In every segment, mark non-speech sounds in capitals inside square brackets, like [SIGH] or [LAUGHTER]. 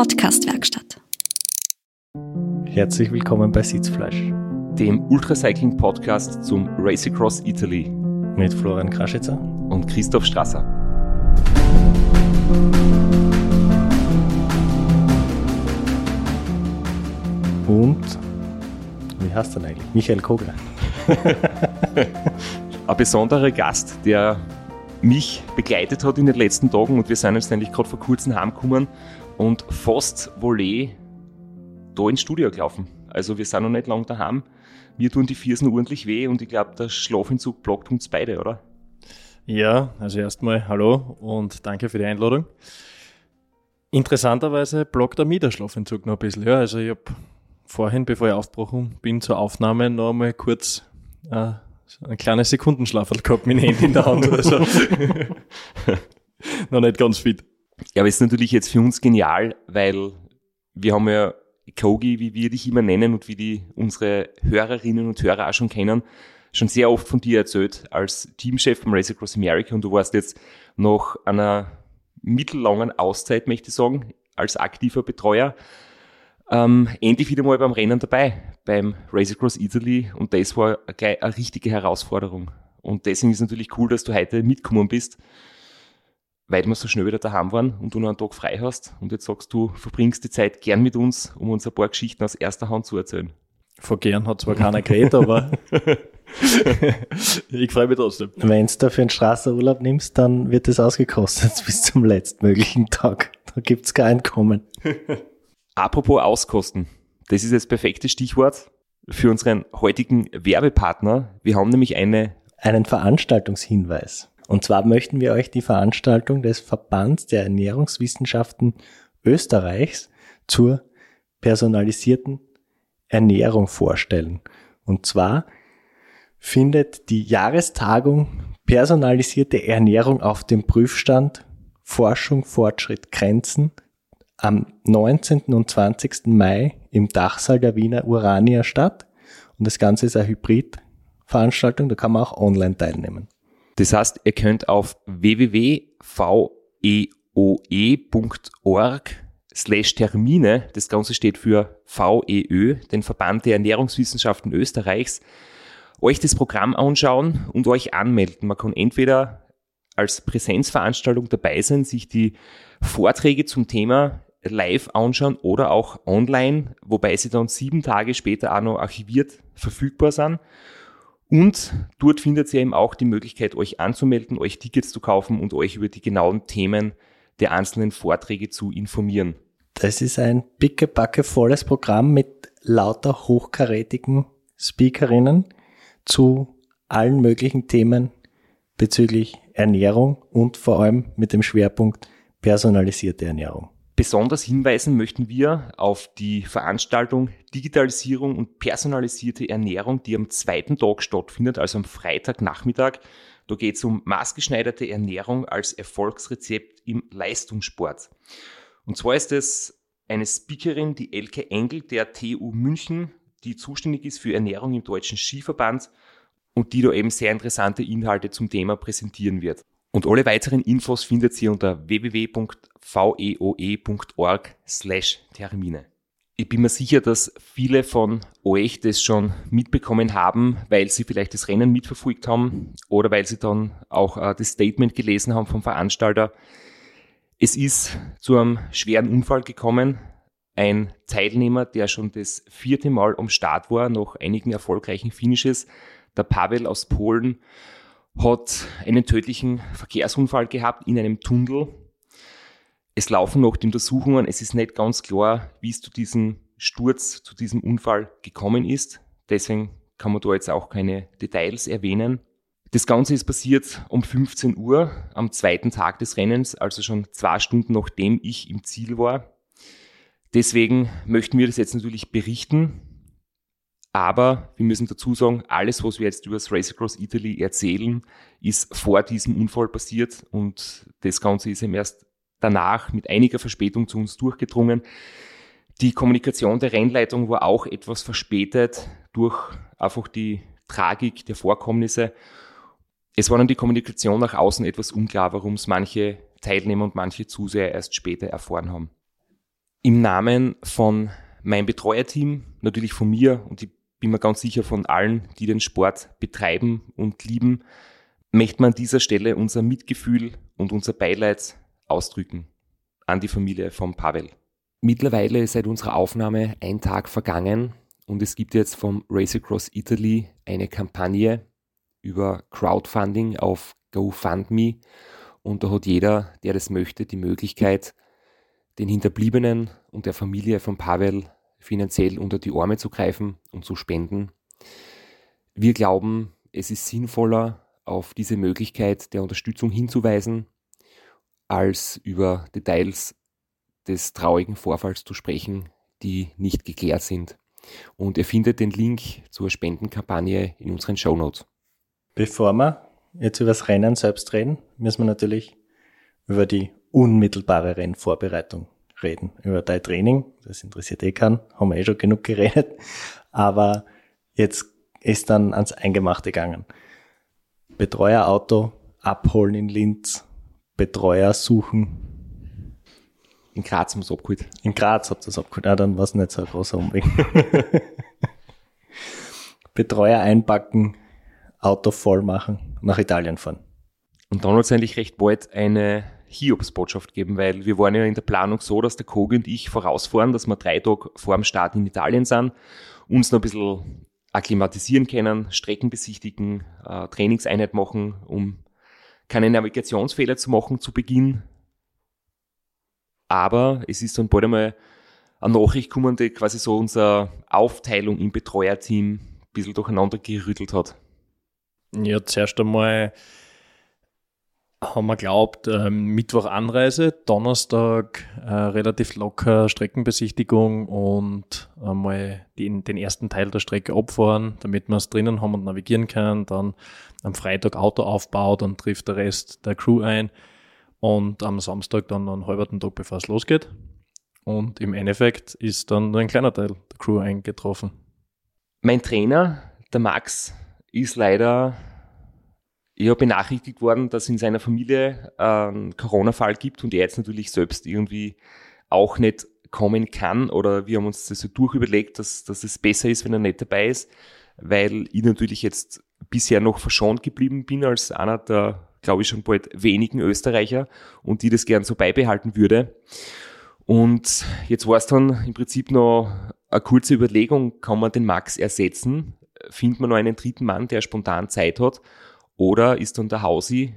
Podcastwerkstatt. Herzlich willkommen bei Sitzfleisch, dem Ultracycling-Podcast zum Race Across Italy mit Florian Kraschitzer und Christoph Strasser. Und wie heißt er eigentlich? Michael Kogler. [LAUGHS] Ein besonderer Gast, der mich begleitet hat in den letzten Tagen und wir sind jetzt eigentlich gerade vor kurzem heimgekommen und fast Volley da ins Studio gelaufen. Also wir sind noch nicht lange daheim. Mir tun die Viersen ordentlich weh und ich glaube, der Schlafentzug blockt uns beide, oder? Ja, also erstmal hallo und danke für die Einladung. Interessanterweise blockt er mir der Schlafentzug noch ein bisschen. Ja, also ich habe vorhin, bevor ich aufgebrochen bin, zur Aufnahme noch einmal kurz äh, ein kleines Sekundenschlaf gehabt mit dem Handy in der Hand oder so. [LAUGHS] [LAUGHS] noch nicht ganz fit. Ja, aber es ist natürlich jetzt für uns genial, weil wir haben ja Kogi, wie wir dich immer nennen und wie die unsere Hörerinnen und Hörer auch schon kennen, schon sehr oft von dir erzählt als Teamchef vom Race Across America. Und du warst jetzt nach einer mittellangen Auszeit, möchte ich sagen, als aktiver Betreuer, ähm, endlich wieder mal beim Rennen dabei, beim Race Across Italy. Und das war gleich eine richtige Herausforderung. Und deswegen ist natürlich cool, dass du heute mitgekommen bist weil wir so schnell wieder daheim waren und du noch einen Tag frei hast und jetzt sagst du, verbringst die Zeit gern mit uns, um uns ein paar Geschichten aus erster Hand zu erzählen. Vor gern hat zwar keiner geredet, aber [LAUGHS] ich freue mich trotzdem. Wenn du dafür einen Straßenurlaub nimmst, dann wird es ausgekostet [LAUGHS] bis zum letztmöglichen Tag. Da gibt es kein Einkommen. [LAUGHS] Apropos Auskosten. Das ist das perfekte Stichwort für unseren heutigen Werbepartner. Wir haben nämlich eine einen Veranstaltungshinweis. Und zwar möchten wir euch die Veranstaltung des Verbands der Ernährungswissenschaften Österreichs zur personalisierten Ernährung vorstellen. Und zwar findet die Jahrestagung Personalisierte Ernährung auf dem Prüfstand Forschung, Fortschritt, Grenzen am 19. und 20. Mai im Dachsaal der Wiener Urania statt. Und das Ganze ist eine Hybridveranstaltung, da kann man auch online teilnehmen. Das heißt, ihr könnt auf www.veoe.org slash Termine, das Ganze steht für VEÖ, den Verband der Ernährungswissenschaften Österreichs, euch das Programm anschauen und euch anmelden. Man kann entweder als Präsenzveranstaltung dabei sein, sich die Vorträge zum Thema live anschauen oder auch online, wobei sie dann sieben Tage später auch noch archiviert verfügbar sind. Und dort findet ihr eben auch die Möglichkeit, euch anzumelden, euch Tickets zu kaufen und euch über die genauen Themen der einzelnen Vorträge zu informieren. Das ist ein pickebacke volles Programm mit lauter hochkarätigen Speakerinnen zu allen möglichen Themen bezüglich Ernährung und vor allem mit dem Schwerpunkt personalisierte Ernährung. Besonders hinweisen möchten wir auf die Veranstaltung Digitalisierung und personalisierte Ernährung, die am zweiten Tag stattfindet, also am Freitagnachmittag. Da geht es um maßgeschneiderte Ernährung als Erfolgsrezept im Leistungssport. Und zwar ist es eine Speakerin, die Elke Engel der TU München, die zuständig ist für Ernährung im Deutschen Skiverband und die da eben sehr interessante Inhalte zum Thema präsentieren wird. Und alle weiteren Infos findet ihr unter www.veoe.org slash Termine. Ich bin mir sicher, dass viele von euch das schon mitbekommen haben, weil sie vielleicht das Rennen mitverfolgt haben oder weil sie dann auch äh, das Statement gelesen haben vom Veranstalter. Es ist zu einem schweren Unfall gekommen. Ein Teilnehmer, der schon das vierte Mal am Start war, nach einigen erfolgreichen Finishes, der Pavel aus Polen, hat einen tödlichen Verkehrsunfall gehabt in einem Tunnel. Es laufen noch die Untersuchungen. Es ist nicht ganz klar, wie es zu diesem Sturz, zu diesem Unfall gekommen ist. Deswegen kann man da jetzt auch keine Details erwähnen. Das Ganze ist passiert um 15 Uhr am zweiten Tag des Rennens, also schon zwei Stunden nachdem ich im Ziel war. Deswegen möchten wir das jetzt natürlich berichten. Aber wir müssen dazu sagen, alles, was wir jetzt über das Race Across Italy erzählen, ist vor diesem Unfall passiert und das Ganze ist eben erst danach mit einiger Verspätung zu uns durchgedrungen. Die Kommunikation der Rennleitung war auch etwas verspätet durch einfach die Tragik der Vorkommnisse. Es war dann die Kommunikation nach außen etwas unklar, warum es manche Teilnehmer und manche Zuseher erst später erfahren haben. Im Namen von meinem Betreuerteam, natürlich von mir und ich bin mir ganz sicher von allen, die den Sport betreiben und lieben, möchte man an dieser Stelle unser Mitgefühl und unser Beileid ausdrücken an die Familie von Pavel. Mittlerweile ist seit unserer Aufnahme ein Tag vergangen und es gibt jetzt vom Race Across Italy eine Kampagne über Crowdfunding auf GoFundMe und da hat jeder, der das möchte, die Möglichkeit, den Hinterbliebenen und der Familie von Pavel finanziell unter die Arme zu greifen und zu spenden. Wir glauben, es ist sinnvoller, auf diese Möglichkeit der Unterstützung hinzuweisen, als über Details des traurigen Vorfalls zu sprechen, die nicht geklärt sind. Und ihr findet den Link zur Spendenkampagne in unseren Show Notes. Bevor wir jetzt über das Rennen selbst reden, müssen wir natürlich über die unmittelbare Rennvorbereitung reden. Über dein Training, das interessiert eh keinen, haben wir eh schon genug geredet. Aber jetzt ist dann ans Eingemachte gegangen. Betreuerauto abholen in Linz, Betreuer suchen. In Graz haben wir es abgeholt. In Graz habt ihr es abgeholt. Ah, dann war es nicht so ein großer Umweg. [LAUGHS] Betreuer einpacken, Auto voll machen, nach Italien fahren. Und dann hat es eigentlich recht bald eine Hiobsbotschaft geben, weil wir waren ja in der Planung so, dass der Kogi und ich vorausfahren, dass wir drei Tage vor dem Start in Italien sind, uns noch ein bisschen akklimatisieren können, Strecken besichtigen, äh, Trainingseinheit machen, um keine Navigationsfehler zu machen zu Beginn. Aber es ist dann bald einmal eine Nachricht gekommen, die quasi so unsere Aufteilung im Betreuerteam ein bisschen durcheinander gerüttelt hat. Ja, zuerst einmal haben wir glaubt, ähm, Mittwoch Anreise, Donnerstag äh, relativ locker Streckenbesichtigung und einmal den, den ersten Teil der Strecke abfahren, damit wir es drinnen haben und navigieren können. Dann am Freitag Auto aufbaut und trifft der Rest der Crew ein und am Samstag dann einen halben Tag, bevor es losgeht. Und im Endeffekt ist dann nur ein kleiner Teil der Crew eingetroffen. Mein Trainer, der Max, ist leider ja, benachrichtigt worden, dass in seiner Familie einen Corona-Fall gibt und er jetzt natürlich selbst irgendwie auch nicht kommen kann oder wir haben uns das so durchüberlegt, dass, dass es besser ist, wenn er nicht dabei ist, weil ich natürlich jetzt bisher noch verschont geblieben bin als einer der, glaube ich, schon bald wenigen Österreicher und die das gern so beibehalten würde. Und jetzt war es dann im Prinzip noch eine kurze Überlegung, kann man den Max ersetzen? findet man noch einen dritten Mann, der spontan Zeit hat? Oder ist dann der Hausi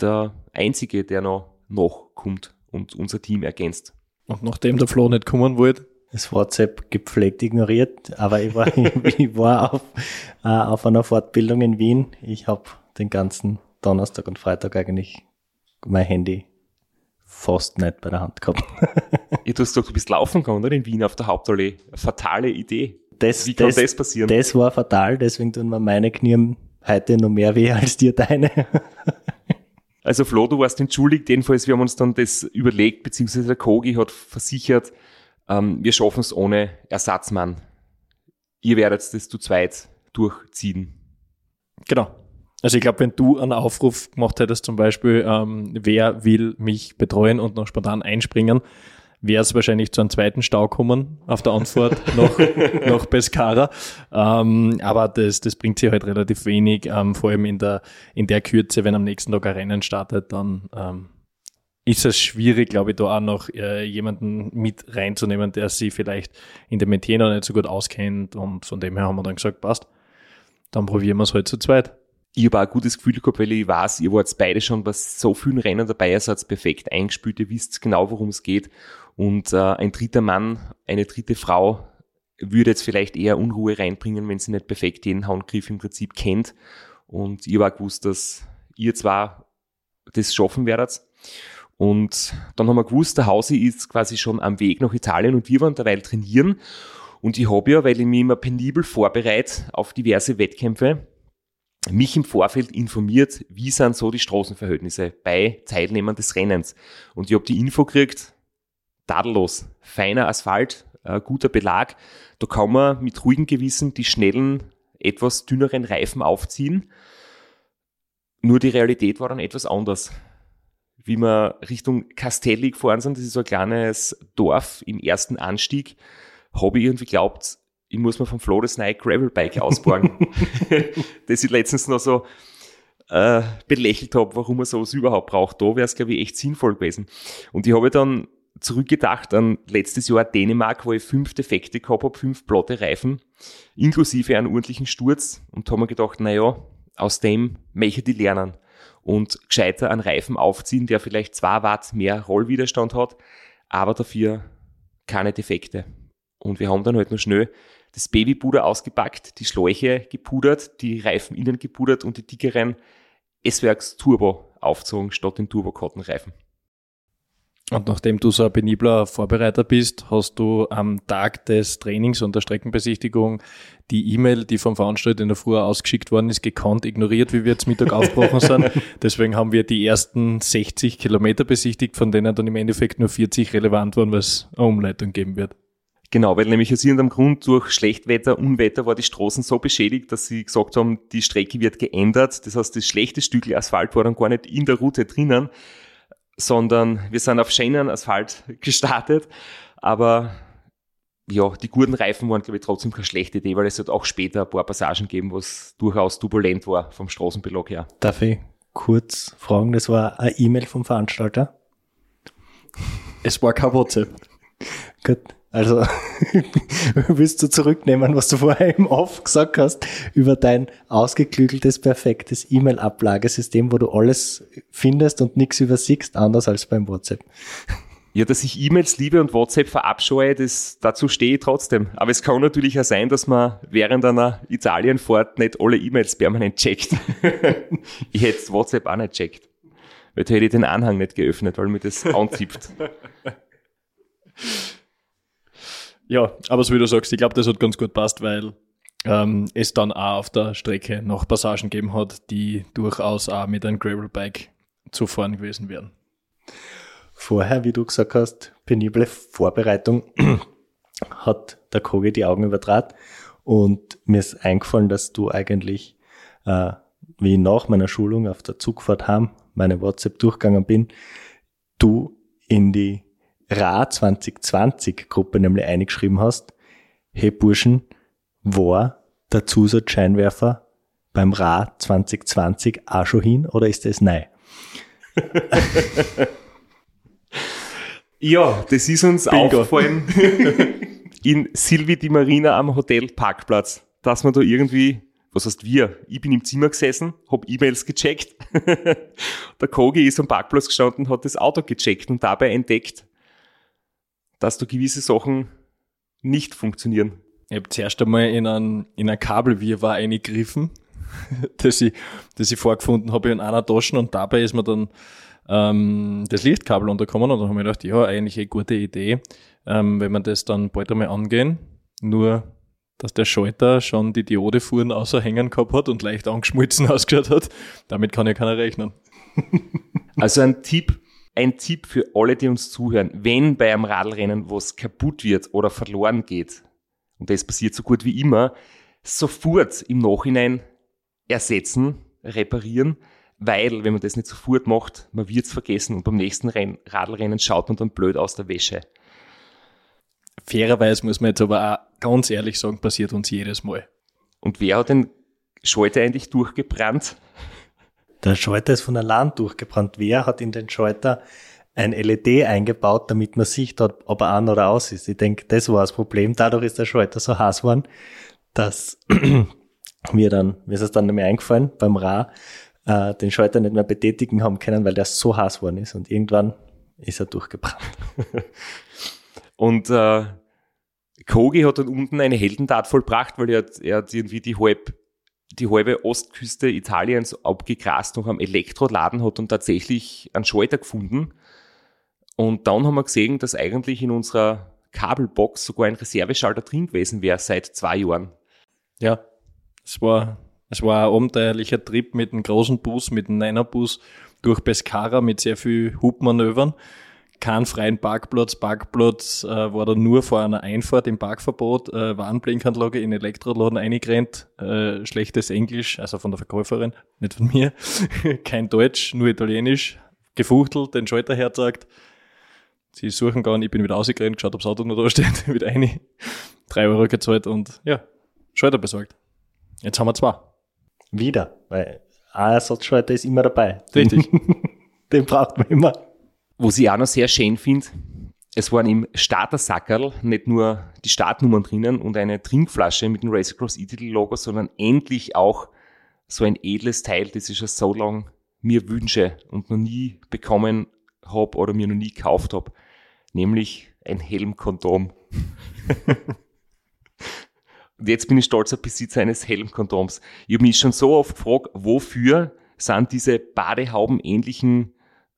der Einzige, der noch nachkommt und unser Team ergänzt? Und nachdem der Flo nicht kommen wollte? Das WhatsApp gepflegt ignoriert, aber ich war, [LAUGHS] ich war auf, äh, auf einer Fortbildung in Wien. Ich habe den ganzen Donnerstag und Freitag eigentlich mein Handy fast nicht bei der Hand gehabt. [LAUGHS] ja, du hast gesagt, du bist laufen gegangen, oder? In Wien auf der Hauptallee. Fatale Idee das, Wie kann das, das passieren? Das war fatal, deswegen tun mir meine Knie heute noch mehr weh als dir deine. [LAUGHS] Also Flo, du warst entschuldigt, jedenfalls, wir haben uns dann das überlegt, beziehungsweise der Kogi hat versichert, ähm, wir schaffen es ohne Ersatzmann. Ihr werdet das zu zweit durchziehen. Genau. Also ich glaube, wenn du einen Aufruf gemacht hättest, zum Beispiel, ähm, wer will mich betreuen und noch spontan einspringen, wäre es wahrscheinlich zu einem zweiten Stau kommen auf der Anfahrt [LAUGHS] nach, nach Pescara. Ähm, aber das, das bringt sich halt relativ wenig, ähm, vor allem in der, in der Kürze, wenn am nächsten Tag ein Rennen startet, dann ähm, ist es schwierig, glaube ich, da auch noch äh, jemanden mit reinzunehmen, der sich vielleicht in dem Metier noch nicht so gut auskennt. Und von dem her haben wir dann gesagt, passt, dann probieren wir es halt zu zweit ich habe auch ein gutes Gefühl gehabt, weil ich weiß, ihr wart beide schon bei so vielen Rennen dabei, ihr seid perfekt eingespielt, ihr wisst genau, worum es geht. Und äh, ein dritter Mann, eine dritte Frau würde jetzt vielleicht eher Unruhe reinbringen, wenn sie nicht perfekt jeden Handgriff im Prinzip kennt. Und ich war gewusst, dass ihr zwar das schaffen werdet. Und dann haben wir gewusst, der Hausi ist quasi schon am Weg nach Italien und wir waren derweil trainieren. Und ich habe ja, weil ich mich immer penibel vorbereite auf diverse Wettkämpfe, mich im Vorfeld informiert, wie sind so die Straßenverhältnisse bei Teilnehmern des Rennens. Und ich habe die Info gekriegt, tadellos, feiner Asphalt, äh, guter Belag. Da kann man mit ruhigem Gewissen die schnellen, etwas dünneren Reifen aufziehen. Nur die Realität war dann etwas anders. wie wir Richtung Castelli gefahren sind, das ist so ein kleines Dorf im ersten Anstieg, habe ich irgendwie geglaubt, ich muss mir vom Flo das neue Gravelbike ausborgen. [LAUGHS] das ich letztens noch so äh, belächelt habe, warum man sowas überhaupt braucht. Da wäre es, glaube ich, echt sinnvoll gewesen. Und ich habe dann zurückgedacht an letztes Jahr Dänemark, wo ich fünf Defekte gehabt habe, fünf platte Reifen, inklusive einen ordentlichen Sturz und habe mir gedacht, naja, aus dem möchte ich lernen und gescheiter einen Reifen aufziehen, der vielleicht zwei Watt mehr Rollwiderstand hat, aber dafür keine Defekte. Und wir haben dann halt noch schnell das Babypuder ausgepackt, die Schläuche gepudert, die Reifen innen gepudert und die dickeren S-Werks Turbo aufgezogen statt den Turbo-Cotton-Reifen. Und nachdem du so ein penibler Vorbereiter bist, hast du am Tag des Trainings und der Streckenbesichtigung die E-Mail, die vom Veranstalter in der Früh ausgeschickt worden ist, gekonnt ignoriert, wie wir jetzt Mittag [LAUGHS] aufgebrochen sind. Deswegen haben wir die ersten 60 Kilometer besichtigt, von denen dann im Endeffekt nur 40 relevant waren, weil es eine Umleitung geben wird. Genau, weil nämlich aus irgendeinem Grund durch Schlechtwetter, Unwetter war die Straßen so beschädigt, dass sie gesagt haben, die Strecke wird geändert. Das heißt, das schlechte Stück Asphalt war dann gar nicht in der Route drinnen, sondern wir sind auf schönen Asphalt gestartet. Aber ja, die guten Reifen waren, glaube ich, trotzdem keine schlechte Idee, weil es hat auch später ein paar Passagen gegeben, wo es durchaus turbulent war vom Straßenbelag her. Darf ich kurz fragen, das war eine E-Mail vom Veranstalter? Es war kein WhatsApp. Gut. Also [LAUGHS] willst du zurücknehmen, was du vorher im Off gesagt hast, über dein ausgeklügeltes, perfektes E-Mail-Ablagesystem, wo du alles findest und nichts übersiegst, anders als beim WhatsApp. Ja, dass ich E-Mails liebe und WhatsApp verabscheue, das, dazu stehe ich trotzdem. Aber es kann natürlich auch sein, dass man während einer Italienfahrt nicht alle E-Mails permanent checkt. [LAUGHS] ich hätte WhatsApp auch nicht checkt. Weil da hätte ich den Anhang nicht geöffnet, weil mir das anzippt. [LAUGHS] Ja, aber so wie du sagst, ich glaube, das hat ganz gut passt, weil ähm, es dann auch auf der Strecke noch Passagen gegeben hat, die durchaus auch mit einem Gravelbike zu fahren gewesen wären. Vorher, wie du gesagt hast, penible Vorbereitung [CLEARS THROAT] hat der Kogi die Augen übertrat und mir ist eingefallen, dass du eigentlich, äh, wie nach meiner Schulung auf der Zugfahrt heim meine WhatsApp durchgegangen bin, du in die Ra 2020 Gruppe nämlich eingeschrieben hast, hey Burschen, war der Zusatzscheinwerfer beim Ra 2020 auch schon hin oder ist das neu? ja, das ist uns Bingo. aufgefallen [LAUGHS] in Silvi di Marina am Hotel Parkplatz, dass man da irgendwie was heißt wir? Ich bin im Zimmer gesessen, hab E-Mails gecheckt. [LAUGHS] der Kogi ist am Parkplatz gestanden, hat das Auto gecheckt und dabei entdeckt, dass da gewisse Sachen nicht funktionieren. Ich habe zuerst einmal in ein, in ein Kabelwirrwarr eingegriffen, [LAUGHS] das ich, das ich vorgefunden habe in einer Tasche und dabei ist mir dann ähm, das Lichtkabel unterkommen und dann habe ich gedacht, ja, eigentlich eine gute Idee, ähm, wenn wir das dann bald einmal angehen. Nur, dass der Schalter schon die Diodefuhren außerhängen gehabt hat und leicht angeschmolzen [LAUGHS] ausgeschaut hat, damit kann ja keiner rechnen. Also ein Tipp ein Tipp für alle, die uns zuhören. Wenn bei einem Radlrennen was kaputt wird oder verloren geht, und das passiert so gut wie immer, sofort im Nachhinein ersetzen, reparieren, weil, wenn man das nicht sofort macht, man wird es vergessen und beim nächsten Renn, Radlrennen schaut man dann blöd aus der Wäsche. Fairerweise muss man jetzt aber auch ganz ehrlich sagen, passiert uns jedes Mal. Und wer hat den Schalter eigentlich durchgebrannt? Der Schalter ist von allein durchgebrannt. Wer hat in den Schalter ein LED eingebaut, damit man sieht, ob er an oder aus ist? Ich denke, das war das Problem. Dadurch ist der Schalter so heiß geworden, dass [CLEARS THROAT] wir dann, mir ist es dann nicht mehr eingefallen, beim Ra, äh, den Schalter nicht mehr betätigen haben können, weil der so heiß geworden ist. Und irgendwann ist er durchgebrannt. [LAUGHS] Und äh, Kogi hat dann unten eine Heldentat vollbracht, weil er er hat irgendwie die halb die halbe Ostküste Italiens abgegrast noch am Elektroladen hat und tatsächlich einen Schalter gefunden. Und dann haben wir gesehen, dass eigentlich in unserer Kabelbox sogar ein Reserveschalter drin gewesen wäre seit zwei Jahren. Ja, es war, es war ein abenteuerlicher Trip mit einem großen Bus, mit einem Niner-Bus durch Pescara mit sehr viel Hubmanövern keinen freien Parkplatz. Parkplatz äh, war dann nur vor einer Einfahrt im Parkverbot, äh, Warnblinkanlage in Elektroladen eingerennt, äh, schlechtes Englisch, also von der Verkäuferin, nicht von mir, [LAUGHS] kein Deutsch, nur Italienisch, gefuchtelt, den Schalter herzeigt. Sie suchen gar nicht, ich bin wieder rausgerannt, geschaut, ob das Auto noch da steht, [LAUGHS] wieder eine, drei Euro gezahlt und ja, Schalter besorgt. Jetzt haben wir zwei. Wieder, weil ein Ersatzschalter ist immer dabei. Richtig. [LAUGHS] Den braucht man immer. Was ich auch noch sehr schön finde, es waren im Starter-Sackerl nicht nur die Startnummern drinnen und eine Trinkflasche mit dem Race Across E-Titel-Logo, sondern endlich auch so ein edles Teil, das ich schon so lange mir wünsche und noch nie bekommen habe oder mir noch nie gekauft habe, nämlich ein Helmkondom. [LAUGHS] und jetzt bin ich stolzer Besitzer eines Helmkondoms. Ich habe mich schon so oft gefragt, wofür sind diese Badehauben-ähnlichen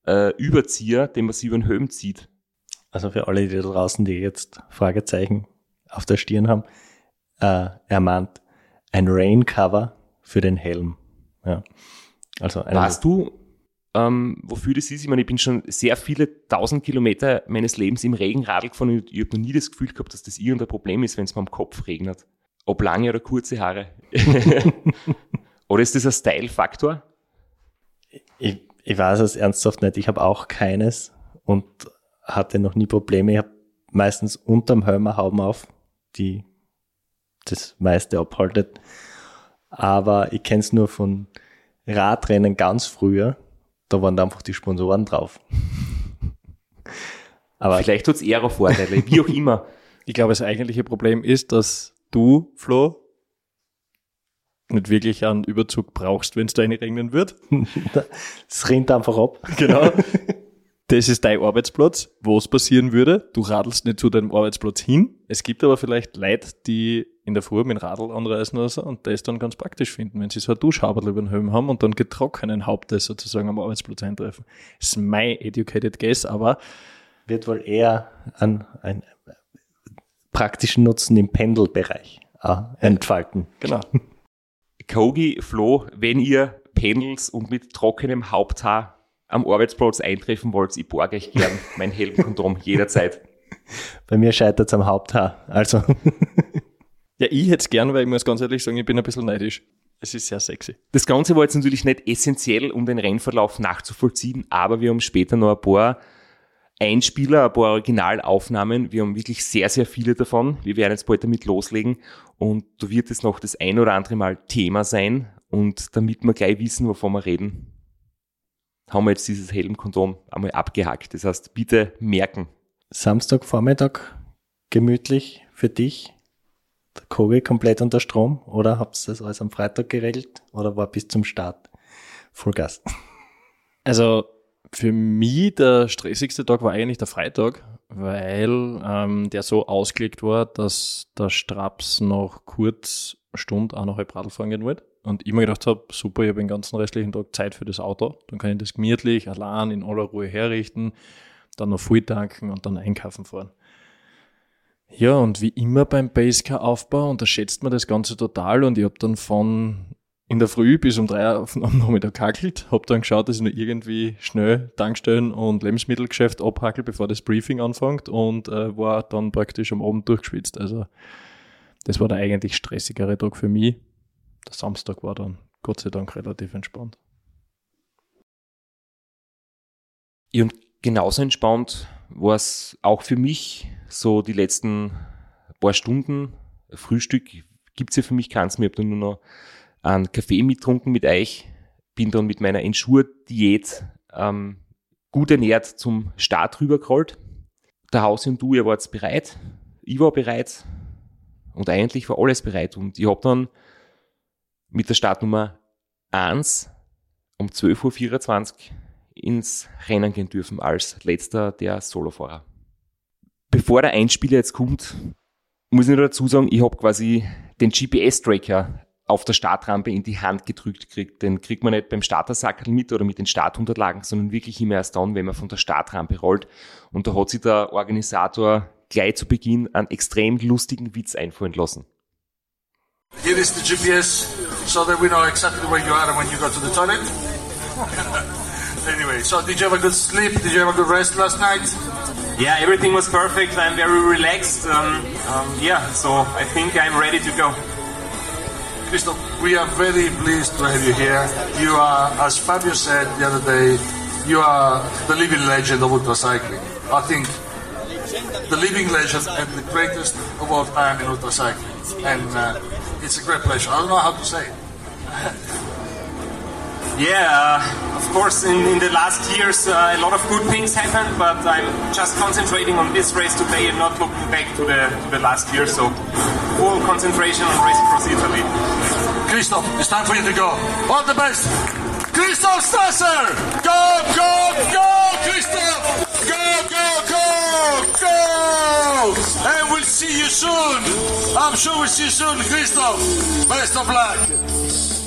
äh, Überzieher, den man sich über den Helm zieht. Also für alle, die da draußen, die jetzt Fragezeichen auf der Stirn haben, äh, er meint ein Raincover für den Helm. Ja. Also Weißt du, ähm, wofür das ist? Ich meine, ich bin schon sehr viele tausend Kilometer meines Lebens im Regen Radl gefahren und ich habe noch nie das Gefühl gehabt, dass das irgendein Problem ist, wenn es mir am Kopf regnet. Ob lange oder kurze Haare. [LAUGHS] oder ist das ein Style-Faktor? ich, ich weiß es ernsthaft nicht. Ich habe auch keines und hatte noch nie Probleme. Ich habe meistens unterm Helm eine Hauben auf, die das meiste abhaltet. Aber ich kenne es nur von Radrennen ganz früher. Da waren da einfach die Sponsoren drauf. [LAUGHS] Aber Vielleicht hat es eher Vorteile, wie auch immer. [LAUGHS] Ich glaube, das eigentliche Problem ist, dass du, Flo, nicht wirklich einen Überzug brauchst, wenn es da regnen wird. [LAUGHS] es rinnt einfach ab. Genau. [LAUGHS] Das ist dein Arbeitsplatz. Was passieren würde? Du radelst nicht zu deinem Arbeitsplatz hin. Es gibt aber vielleicht Leute, die in der Früh mit dem Radl anreisen oder so und das dann ganz praktisch finden, wenn sie so ein Duschhaberl über den Helm haben und dann getrockneten Hauptes sozusagen am Arbeitsplatz eintreffen. Das ist mein educated guess, aber Wird wohl eher an einen praktischen Nutzen im Pendelbereich äh, entfalten. genau. [LAUGHS] Kogi, Flo, wenn ihr pendelt und mit trockenem Haupthaar am Arbeitsplatz eintreffen wollt, ich borge euch gern [LAUGHS] mein Helmkondom jederzeit. Bei mir scheitert es am Haupthaar. Also [LAUGHS] Ja, ich hätte es gern, weil ich muss ganz ehrlich sagen, ich bin ein bisschen neidisch. Es ist sehr sexy. Das Ganze war jetzt natürlich nicht essentiell, um den Rennverlauf nachzuvollziehen, aber wir haben später noch ein paar Einspieler, ein paar Originalaufnahmen. Wir haben wirklich sehr, sehr viele davon. Wir werden jetzt bald damit loslegen und da wird es noch das ein oder andere Mal Thema sein. Und damit wir gleich wissen, wovon wir reden, haben wir jetzt dieses Helmkondom einmal abgehackt. Das heißt, bitte merken. Samstagvormittag gemütlich für dich. Der Kogi komplett unter Strom oder habt ihr das alles am Freitag geregelt oder war bis zum Start Vollgas? Also für mich der stressigste Tag war eigentlich der Freitag, weil ähm, der so ausgelegt war, dass der Straps noch kurz eine Stunde, eineinhalb Radl fahren gehen wollte. Und ich mir gedacht habe, super, ich habe den ganzen restlichen Tag Zeit für das Auto. Dann kann ich das gemütlich, allein, in aller Ruhe herrichten, dann noch voll tanken und dann einkaufen fahren. Ja, und wie immer beim Basecar-Aufbau unterschätzt man das Ganze total und ich habe dann von in der Früh bis um drei auf- am Nachmittag kackelt, hab dann geschaut, dass ich noch irgendwie schnell Tankstellen und Lebensmittelgeschäft abhackel, bevor das Briefing anfängt und äh, war dann praktisch am Abend durchgeschwitzt. Also das war der eigentlich stressigere Tag für mich. Der Samstag war dann Gott sei Dank relativ entspannt. Ja, Und genauso entspannt war es auch für mich so die letzten paar Stunden. Frühstück gibt's ja für mich keins mehr. Ich habe dann nur noch einen Kaffee mittrunken mit euch. Bin dann mit meiner Ensure-Diät ähm, gut ernährt zum Start rübergerollt. Der Hausi und du, ihr wart bereit. Ich war bereit. Und eigentlich war alles bereit. Und ich habe dann mit der Startnummer 1 um 12.24 Uhr ins Rennen gehen dürfen als letzter der Solofahrer. Bevor der Einspieler jetzt kommt, muss ich nur dazu sagen, ich habe quasi den GPS-Tracker auf der Startrampe in die Hand gedrückt gekriegt. Den kriegt man nicht beim Startersackel mit oder mit den Startunterlagen, sondern wirklich immer erst dann, wenn man von der Startrampe rollt. Und da hat sich der Organisator gleich zu Beginn einen extrem lustigen Witz einfallen lassen. Here is the GPS so that we know exactly where you are when you go to the toilet. [LAUGHS] anyway, so did you have a good sleep? Did you have a good rest last night? Yeah, everything was perfect. I'm very relaxed. Um, um, yeah, so I think I'm ready to go. Christoph, we are very pleased to have you here. You are, as Fabio said the other day, you are the living legend of ultra cycling. I think the living legend and the greatest of all time in ultra cycling. And uh, it's a great pleasure. I don't know how to say it. [LAUGHS] Yeah, of course, in, in the last years, uh, a lot of good things happened, but I'm just concentrating on this race today and not looking back to the, to the last year. So, full concentration on Race Across Italy. Christoph, it's time for you to go. All the best. Christoph Strasser! Go, go, go, Christoph! Go, go, go, go! And we'll see you soon. I'm sure we'll see you soon, Christoph. Best of luck.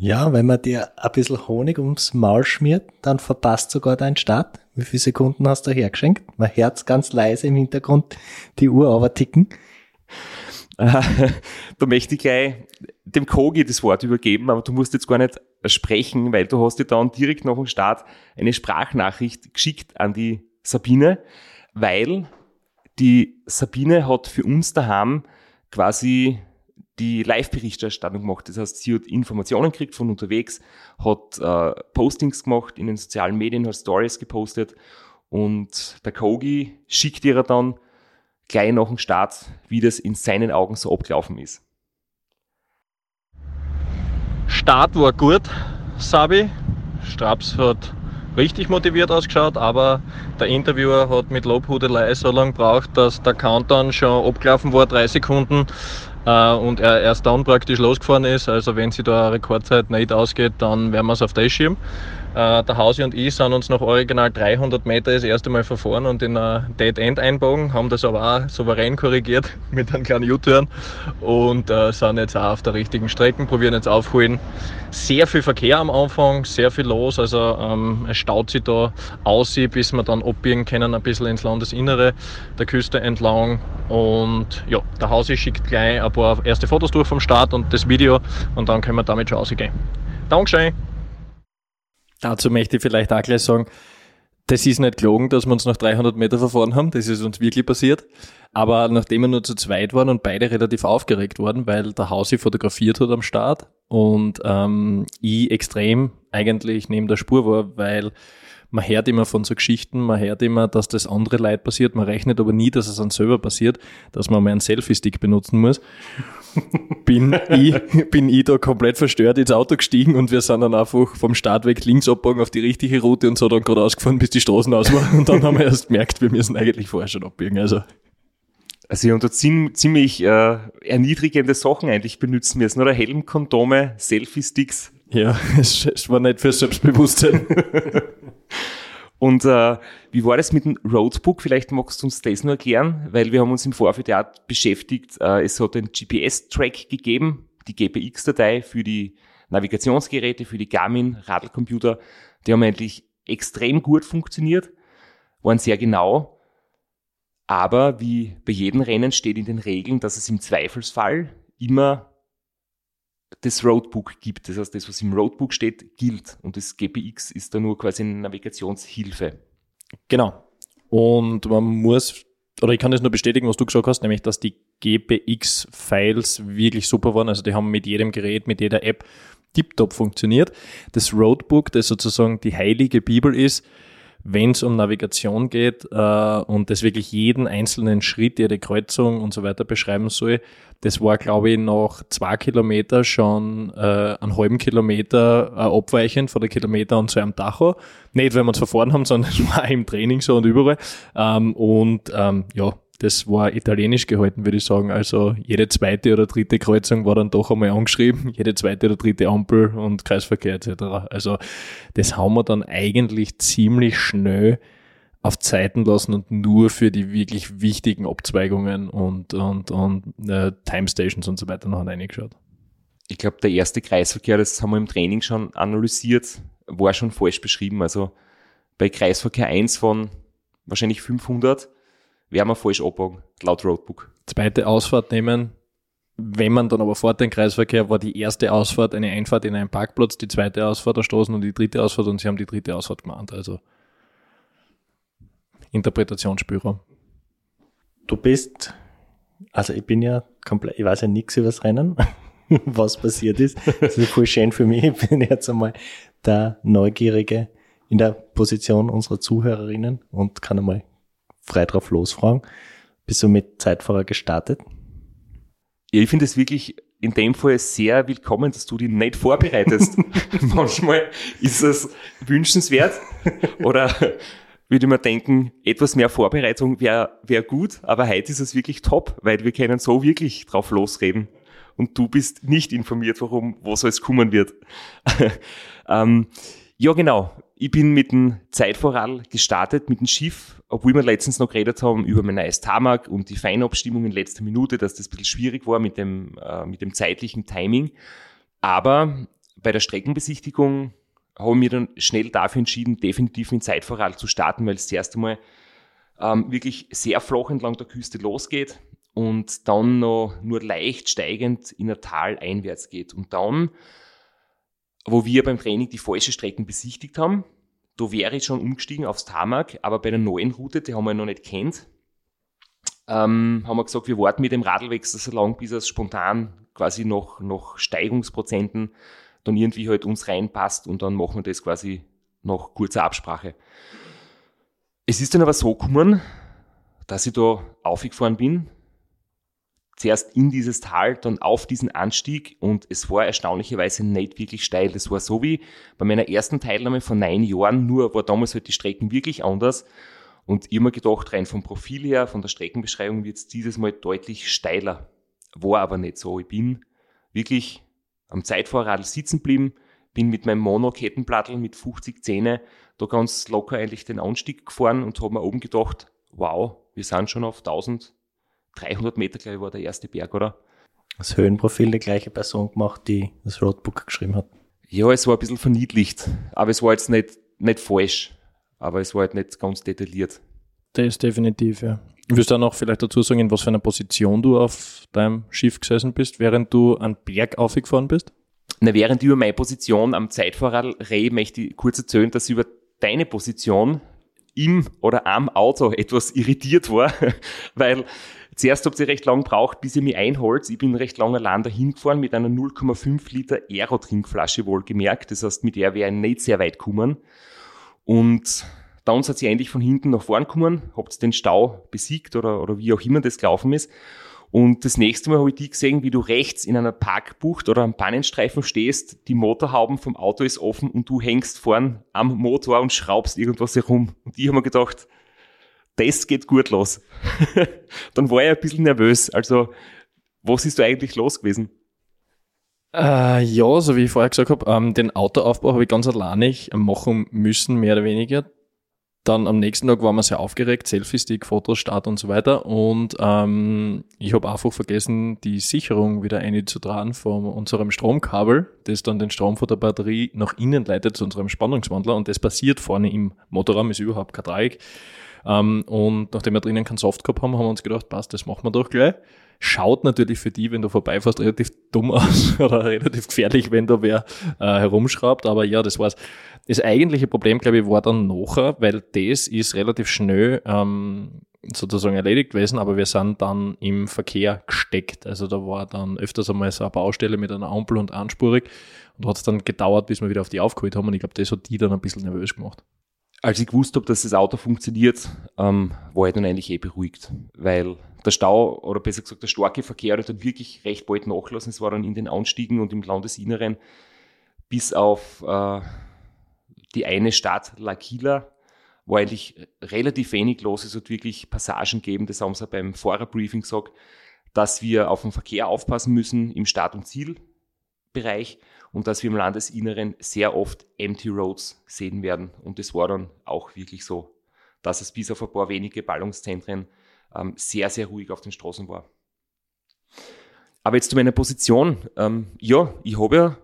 Ja, wenn man dir ein bisschen Honig ums Maul schmiert, dann verpasst sogar deinen Start. Wie viele Sekunden hast du hergeschenkt? Man hört ganz leise im Hintergrund die Uhr aber ticken. [LAUGHS] da möchte ich gleich dem Kogi das Wort übergeben, aber du musst jetzt gar nicht sprechen, weil du hast dir dann direkt nach dem Start eine Sprachnachricht geschickt an die Sabine, weil die Sabine hat für uns daheim quasi die Live-Berichterstattung gemacht. Das heißt, sie hat Informationen gekriegt von unterwegs, hat äh, Postings gemacht in den sozialen Medien, hat Stories gepostet und der Kogi schickt ihr dann gleich nach dem Start, wie das in seinen Augen so abgelaufen ist. Start war gut, Sabi. Straps hat richtig motiviert ausgeschaut, aber der Interviewer hat mit Lobhudelei so lange gebraucht, dass der Countdown schon abgelaufen war, drei Sekunden und er erst dann praktisch losgefahren ist. Also wenn sie da Rekordzeit nicht ausgeht, dann werden wir es auf das schirmen. Äh, der Hausi und ich sind uns nach original 300 Meter das erste Mal verfahren und in ein Dead End einbogen, haben das aber auch souverän korrigiert [LAUGHS] mit einem kleinen U-Turn und äh, sind jetzt auch auf der richtigen Strecke, probieren jetzt aufholen. Sehr viel Verkehr am Anfang, sehr viel los, also ähm, es staut sich da aus, bis wir dann abbiegen können, ein bisschen ins Landesinnere der Küste entlang und ja, der Hausi schickt gleich ein paar erste Fotos durch vom Start und das Video und dann können wir damit schon rausgehen. Dankeschön! Dazu möchte ich vielleicht auch gleich sagen, das ist nicht gelogen, dass wir uns nach 300 Meter verfahren haben. Das ist uns wirklich passiert. Aber nachdem wir nur zu zweit waren und beide relativ aufgeregt waren, weil der Hausi fotografiert hat am Start und ähm, ich extrem eigentlich neben der Spur war, weil man hört immer von so Geschichten, man hört immer, dass das andere Leid passiert, man rechnet aber nie, dass es an selber passiert, dass man mal einen Selfie-Stick benutzen muss. [LAUGHS] bin, ich, bin ich da komplett verstört ins Auto gestiegen und wir sind dann einfach vom Startweg links abbogen auf die richtige Route und so dann gerade ausgefahren, bis die Straßen aus waren. Und dann haben wir erst gemerkt, wir müssen eigentlich vorher schon abbiegen. Also also unter ziemlich äh, erniedrigende Sachen eigentlich benutzen müssen, oder? Helmkondome, Selfie-Sticks. Ja, [LAUGHS] es, war nicht für Selbstbewusstsein. [LAUGHS] Und äh, wie war das mit dem Roadbook? Vielleicht magst du uns das nur erklären, weil wir haben uns im Vorfeld ja beschäftigt. Äh, es hat einen GPS-Track gegeben, die GPX-Datei für die Navigationsgeräte, für die Garmin, Radlcomputer. Die haben eigentlich extrem gut funktioniert, waren sehr genau. Aber wie bei jedem Rennen steht in den Regeln, dass es im Zweifelsfall immer das Roadbook gibt. Das heißt, das, was im Roadbook steht, gilt. Und das GPX ist da nur quasi eine Navigationshilfe. Genau. Und man muss, oder ich kann das nur bestätigen, was du gesagt hast, nämlich, dass die GPX-Files wirklich super waren. Also die haben mit jedem Gerät, mit jeder App tiptop funktioniert. Das Roadbook, das sozusagen die heilige Bibel ist, wenn es um Navigation geht äh, und das wirklich jeden einzelnen Schritt, jede Kreuzung und so weiter beschreiben soll, das war, glaube ich, nach zwei Kilometer schon äh, einen halben Kilometer äh, abweichend von der Kilometer und zu einem Tacho. Nicht, weil wir uns verfahren haben, [LAUGHS] sondern [LAUGHS] es war im Training so und überall. Ähm, und ähm, ja, das war italienisch gehalten, würde ich sagen. Also jede zweite oder dritte Kreuzung war dann doch einmal angeschrieben, [LAUGHS] jede zweite oder dritte Ampel und Kreisverkehr etc. Also das haben wir dann eigentlich ziemlich schnell auf Zeiten lassen und nur für die wirklich wichtigen Abzweigungen und, und, und äh, Time Stations und so weiter noch reingeschaut. Ich glaube, der erste Kreisverkehr, das haben wir im Training schon analysiert, war schon falsch beschrieben. Also bei Kreisverkehr 1 von wahrscheinlich 500 werden wir falsch abbogen, laut Roadbook. Zweite Ausfahrt nehmen. Wenn man dann aber fährt den Kreisverkehr, war die erste Ausfahrt eine Einfahrt in einen Parkplatz, die zweite Ausfahrt der Straßen und die dritte Ausfahrt und sie haben die dritte Ausfahrt gemacht. Also Interpretationsspielraum. Du bist, also ich bin ja komplett, ich weiß ja nichts über das Rennen, [LAUGHS] was passiert ist. Das ist voll schön für mich. Ich bin jetzt einmal der neugierige in der Position unserer Zuhörerinnen und kann einmal frei drauf losfragen. Bist du mit Zeitfahrer gestartet? Ja, ich finde es wirklich in dem Fall sehr willkommen, dass du dich nicht vorbereitest. [LAUGHS] [LAUGHS] Manchmal ist es wünschenswert oder würde ich mir denken, etwas mehr Vorbereitung wäre wär gut, aber heute ist es wirklich top, weil wir können so wirklich drauf losreden. Und du bist nicht informiert, warum, was alles kommen wird. [LAUGHS] ähm, ja, genau. Ich bin mit dem Zeitvorrat gestartet, mit dem Schiff, obwohl wir letztens noch geredet haben über mein neues Tarmac und die Feinabstimmung in letzter Minute, dass das ein bisschen schwierig war mit dem, äh, mit dem zeitlichen Timing. Aber bei der Streckenbesichtigung habe ich mich dann schnell dafür entschieden, definitiv mit Zeitvorrat zu starten, weil es das erste Mal ähm, wirklich sehr flach entlang der Küste losgeht und dann noch nur leicht steigend in ein Tal einwärts geht. Und dann wo wir beim Training die falsche Strecken besichtigt haben. Da wäre ich schon umgestiegen aufs Tarmac, aber bei der neuen Route, die haben wir noch nicht kennt, ähm, haben wir gesagt, wir warten mit dem Radlwechsel so lange, bis es spontan quasi noch, noch Steigungsprozenten dann irgendwie halt uns reinpasst und dann machen wir das quasi nach kurzer Absprache. Es ist dann aber so gekommen, dass ich da aufgefahren bin, zuerst in dieses Tal, dann auf diesen Anstieg und es war erstaunlicherweise nicht wirklich steil. Das war so wie bei meiner ersten Teilnahme von neun Jahren, nur war damals halt die Strecken wirklich anders. Und ich habe mir gedacht, rein vom Profil her, von der Streckenbeschreibung wird es dieses Mal deutlich steiler. War aber nicht so. Ich bin wirklich am Zeitvorradl sitzen geblieben, bin mit meinem Monokettenplattel mit 50 Zähne da ganz locker eigentlich den Anstieg gefahren und habe mir oben gedacht, wow, wir sind schon auf 1000 300 Meter, glaube ich, war der erste Berg, oder? Das Höhenprofil die gleiche Person gemacht, die das Roadbook geschrieben hat. Ja, es war ein bisschen verniedlicht, aber es war jetzt nicht, nicht falsch, aber es war halt nicht ganz detailliert. Das ist definitiv, ja. Willst du auch noch vielleicht dazu sagen, in was für einer Position du auf deinem Schiff gesessen bist, während du einen Berg aufgefahren bist? Na, während ich über meine Position am Zeitfahrrad rede, möchte ich kurz erzählen, dass ich über deine Position im oder am Auto etwas irritiert war, [LAUGHS] weil Zuerst habt ihr recht lang gebraucht, bis ihr mich einholt. Ich bin recht lang allein dahin gefahren mit einer 0,5 Liter Aero-Trinkflasche wohlgemerkt. Das heißt, mit der wäre ich nicht sehr weit gekommen. Und dann seid ihr endlich von hinten nach vorn gekommen, habt den Stau besiegt oder, oder wie auch immer das gelaufen ist. Und das nächste Mal habe ich dich gesehen, wie du rechts in einer Parkbucht oder am Pannenstreifen stehst, die Motorhauben vom Auto ist offen und du hängst vorn am Motor und schraubst irgendwas herum. Und ich habe mir gedacht, das geht gut los. [LAUGHS] dann war ich ein bisschen nervös. Also, was ist da eigentlich los gewesen? Äh, ja, so wie ich vorher gesagt habe, ähm, den Autoaufbau habe ich ganz alleinig machen müssen, mehr oder weniger. Dann am nächsten Tag waren wir sehr aufgeregt, Selfie-Stick, Fotos, Start und so weiter. Und ähm, ich habe einfach vergessen, die Sicherung wieder einzutragen von unserem Stromkabel, das dann den Strom von der Batterie nach innen leitet zu unserem Spannungswandler. Und das passiert vorne im Motorraum, ist überhaupt kein Dreieck. Ähm, und nachdem wir drinnen keinen Soft gehabt haben, haben wir uns gedacht, passt, das machen wir doch gleich. Schaut natürlich für die, wenn du vorbeifährst, relativ dumm [LAUGHS] aus oder relativ gefährlich, wenn da wer äh, herumschraubt. Aber ja, das war's. Das eigentliche Problem, glaube ich, war dann nachher, weil das ist relativ schnell ähm, sozusagen erledigt gewesen, aber wir sind dann im Verkehr gesteckt. Also da war dann öfters einmal so eine Baustelle mit einer Ampel und anspurig und hat es dann gedauert, bis wir wieder auf die aufgeholt haben und ich glaube, das hat die dann ein bisschen nervös gemacht als ich gewusst habe, dass das Auto funktioniert, ähm, war ich dann eigentlich eh beruhigt, weil der Stau oder besser gesagt der starke Verkehr hat dann wirklich recht bald nachlassen. Es war dann in den Anstiegen und im Landesinneren bis auf äh, die eine Stadt L'Aquila war eigentlich relativ wenig los. Es hat wirklich Passagen gegeben, das haben sie beim Fahrerbriefing gesagt, dass wir auf den Verkehr aufpassen müssen im Start- und Zielbereich und dass wir im Landesinneren sehr oft Empty Roads sehen werden. Und das war dann auch wirklich so, dass es bis auf ein paar wenige Ballungszentren ähm, sehr, sehr ruhig auf den Straßen war. Aber jetzt zu meiner Position. Ähm, ja, ich habe ja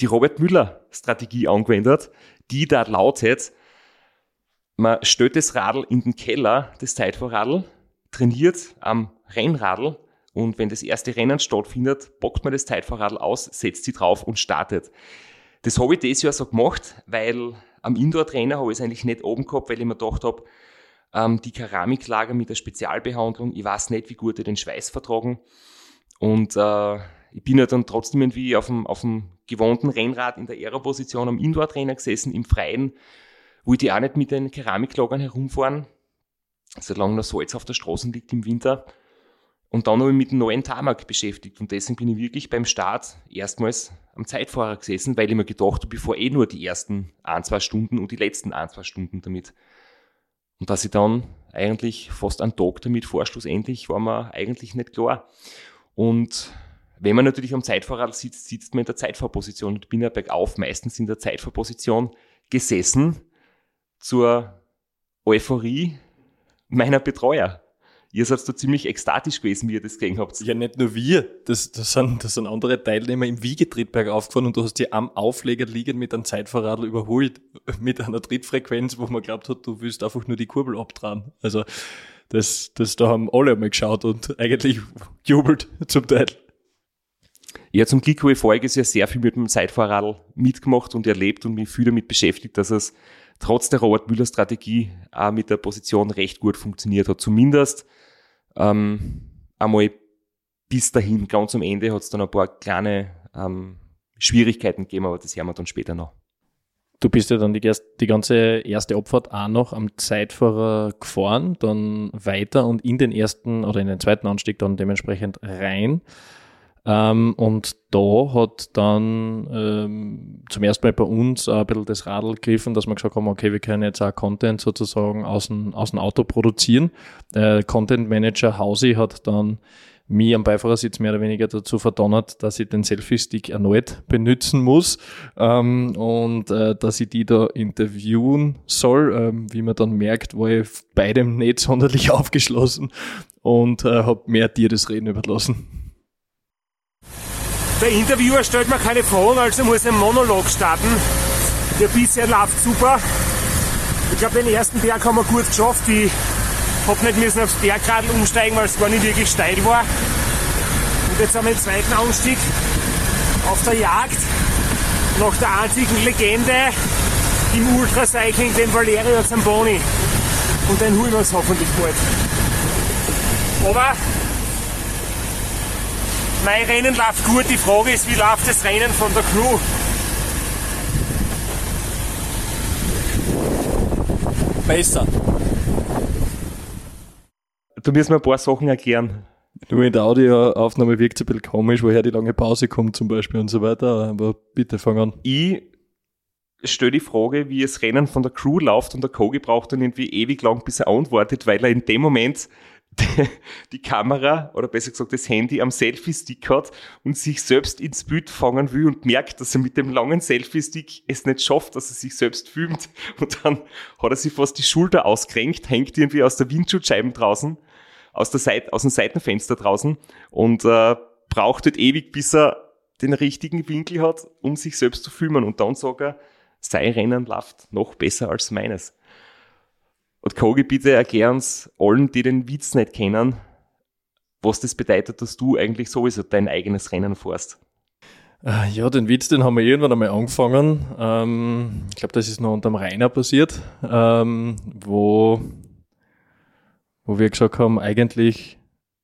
die Robert Müller-Strategie angewendet, die da lautet, man stellt das Radl in den Keller, das Zeitfahrradl, trainiert am Rennradl und wenn das erste Rennen stattfindet, bockt man das Zeitfahrradl aus, setzt sie drauf und startet. Das habe ich dieses Jahr so gemacht, weil am Indoor-Trainer habe ich es eigentlich nicht oben gehabt, weil ich mir gedacht habe, ähm, die Keramiklager mit der Spezialbehandlung, ich weiß nicht, wie gut die den Schweiß vertragen. Und äh, ich bin ja dann trotzdem irgendwie auf dem, auf dem gewohnten Rennrad in der Aero-Position am Indoor-Trainer gesessen, im Freien wollte ich auch nicht mit den Keramiklagern herumfahren, solange noch Salz auf der Straße liegt im Winter. Und dann habe ich mit dem neuen Tarmac beschäftigt und deswegen bin ich wirklich beim Start erstmals am Zeitfahrer gesessen, weil ich mir gedacht habe, ich fahre eh nur die ersten ein, zwei Stunden und die letzten ein, zwei Stunden damit. Und dass ich dann eigentlich fast einen Tag damit fahre, schlussendlich war mir eigentlich nicht klar. Und wenn man natürlich am Zeitfahrrad sitzt, sitzt man in der Zeitfahrposition und bin ja bergauf meistens in der Zeitfahrposition gesessen zur Euphorie meiner Betreuer. Ihr seid da ziemlich ekstatisch gewesen, wie ihr das gesehen habt. Ja, nicht nur wir. Das, das, sind, das sind andere Teilnehmer im Wiegetrittberg aufgefahren und du hast die am Aufleger liegend mit einem Zeitfahrradl überholt. [LAUGHS] Mit einer Trittfrequenz, wo man glaubt hat, du willst einfach nur die Kurbel abdrehen. Also, das, das, da haben alle einmal geschaut und eigentlich jubelt zum Teil. Ja, zum Glück habe ich voriges Jahr sehr viel mit dem Zeitfahrradl mitgemacht und erlebt und mich viel damit beschäftigt, dass es trotz der Robert Müller Strategie auch mit der Position recht gut funktioniert hat. Zumindest ähm, einmal bis dahin, ganz am Ende hat es dann ein paar kleine ähm, Schwierigkeiten gegeben, aber das hören wir dann später noch. Du bist ja dann die, die ganze erste Abfahrt auch noch am Zeitfahrer gefahren, dann weiter und in den ersten oder in den zweiten Anstieg dann dementsprechend rein. Ähm, und da hat dann ähm, zum ersten Mal bei uns ein bisschen das Radl gegriffen, dass wir gesagt haben, okay, wir können jetzt auch Content sozusagen aus dem, aus dem Auto produzieren. Der Content Manager Hausi hat dann mich am Beifahrersitz mehr oder weniger dazu verdonnert, dass ich den Selfie-Stick erneut benutzen muss ähm, und äh, dass ich die da interviewen soll. Ähm, wie man dann merkt, war ich beidem nicht [LAUGHS] sonderlich aufgeschlossen und äh, habe mehr dir das Reden überlassen. Der Interviewer stellt mir keine Fragen, also muss ein Monolog starten. Der bisher läuft super. Ich glaube, den ersten Berg haben wir gut geschafft. Ich hab nicht müssen aufs Bergradl umsteigen, weil es gar nicht wirklich steil war. Und jetzt haben wir den zweiten Anstieg auf der Jagd nach der einzigen Legende im Ultracycling, den Valerio Zamboni. Und den holen wir uns hoffentlich bald. Aber mein Rennen läuft gut. Die Frage ist, wie läuft das Rennen von der Crew? Besser. Du musst mir ein paar Sachen erklären. Nur in der Audioaufnahme wirkt es ein bisschen komisch, woher die lange Pause kommt zum Beispiel und so weiter. Aber bitte fang an. Ich stelle die Frage, wie das Rennen von der Crew läuft und der Kogi braucht dann irgendwie ewig lang, bis er antwortet, weil er in dem Moment [LAUGHS] die Kamera oder besser gesagt das Handy am Selfie-Stick hat und sich selbst ins Bild fangen will und merkt, dass er mit dem langen Selfie-Stick es nicht schafft, dass er sich selbst filmt. [LAUGHS] Und dann hat er sich fast die Schulter ausgerenkt, hängt irgendwie aus der Windschutzscheibe draußen, aus, der Seite, aus dem Seitenfenster draußen und äh, braucht halt ewig, bis er den richtigen Winkel hat, um sich selbst zu filmen. Und dann sagt er, sein Rennen läuft noch besser als meines. Und Kogi, bitte erklär uns allen, die den Witz nicht kennen, was das bedeutet, dass du eigentlich sowieso dein eigenes Rennen fährst. Äh, ja, den Witz, den haben wir irgendwann einmal angefangen. Ähm, ich glaube, das ist noch unterm Rainer passiert, ähm, wo, wo wir gesagt haben, eigentlich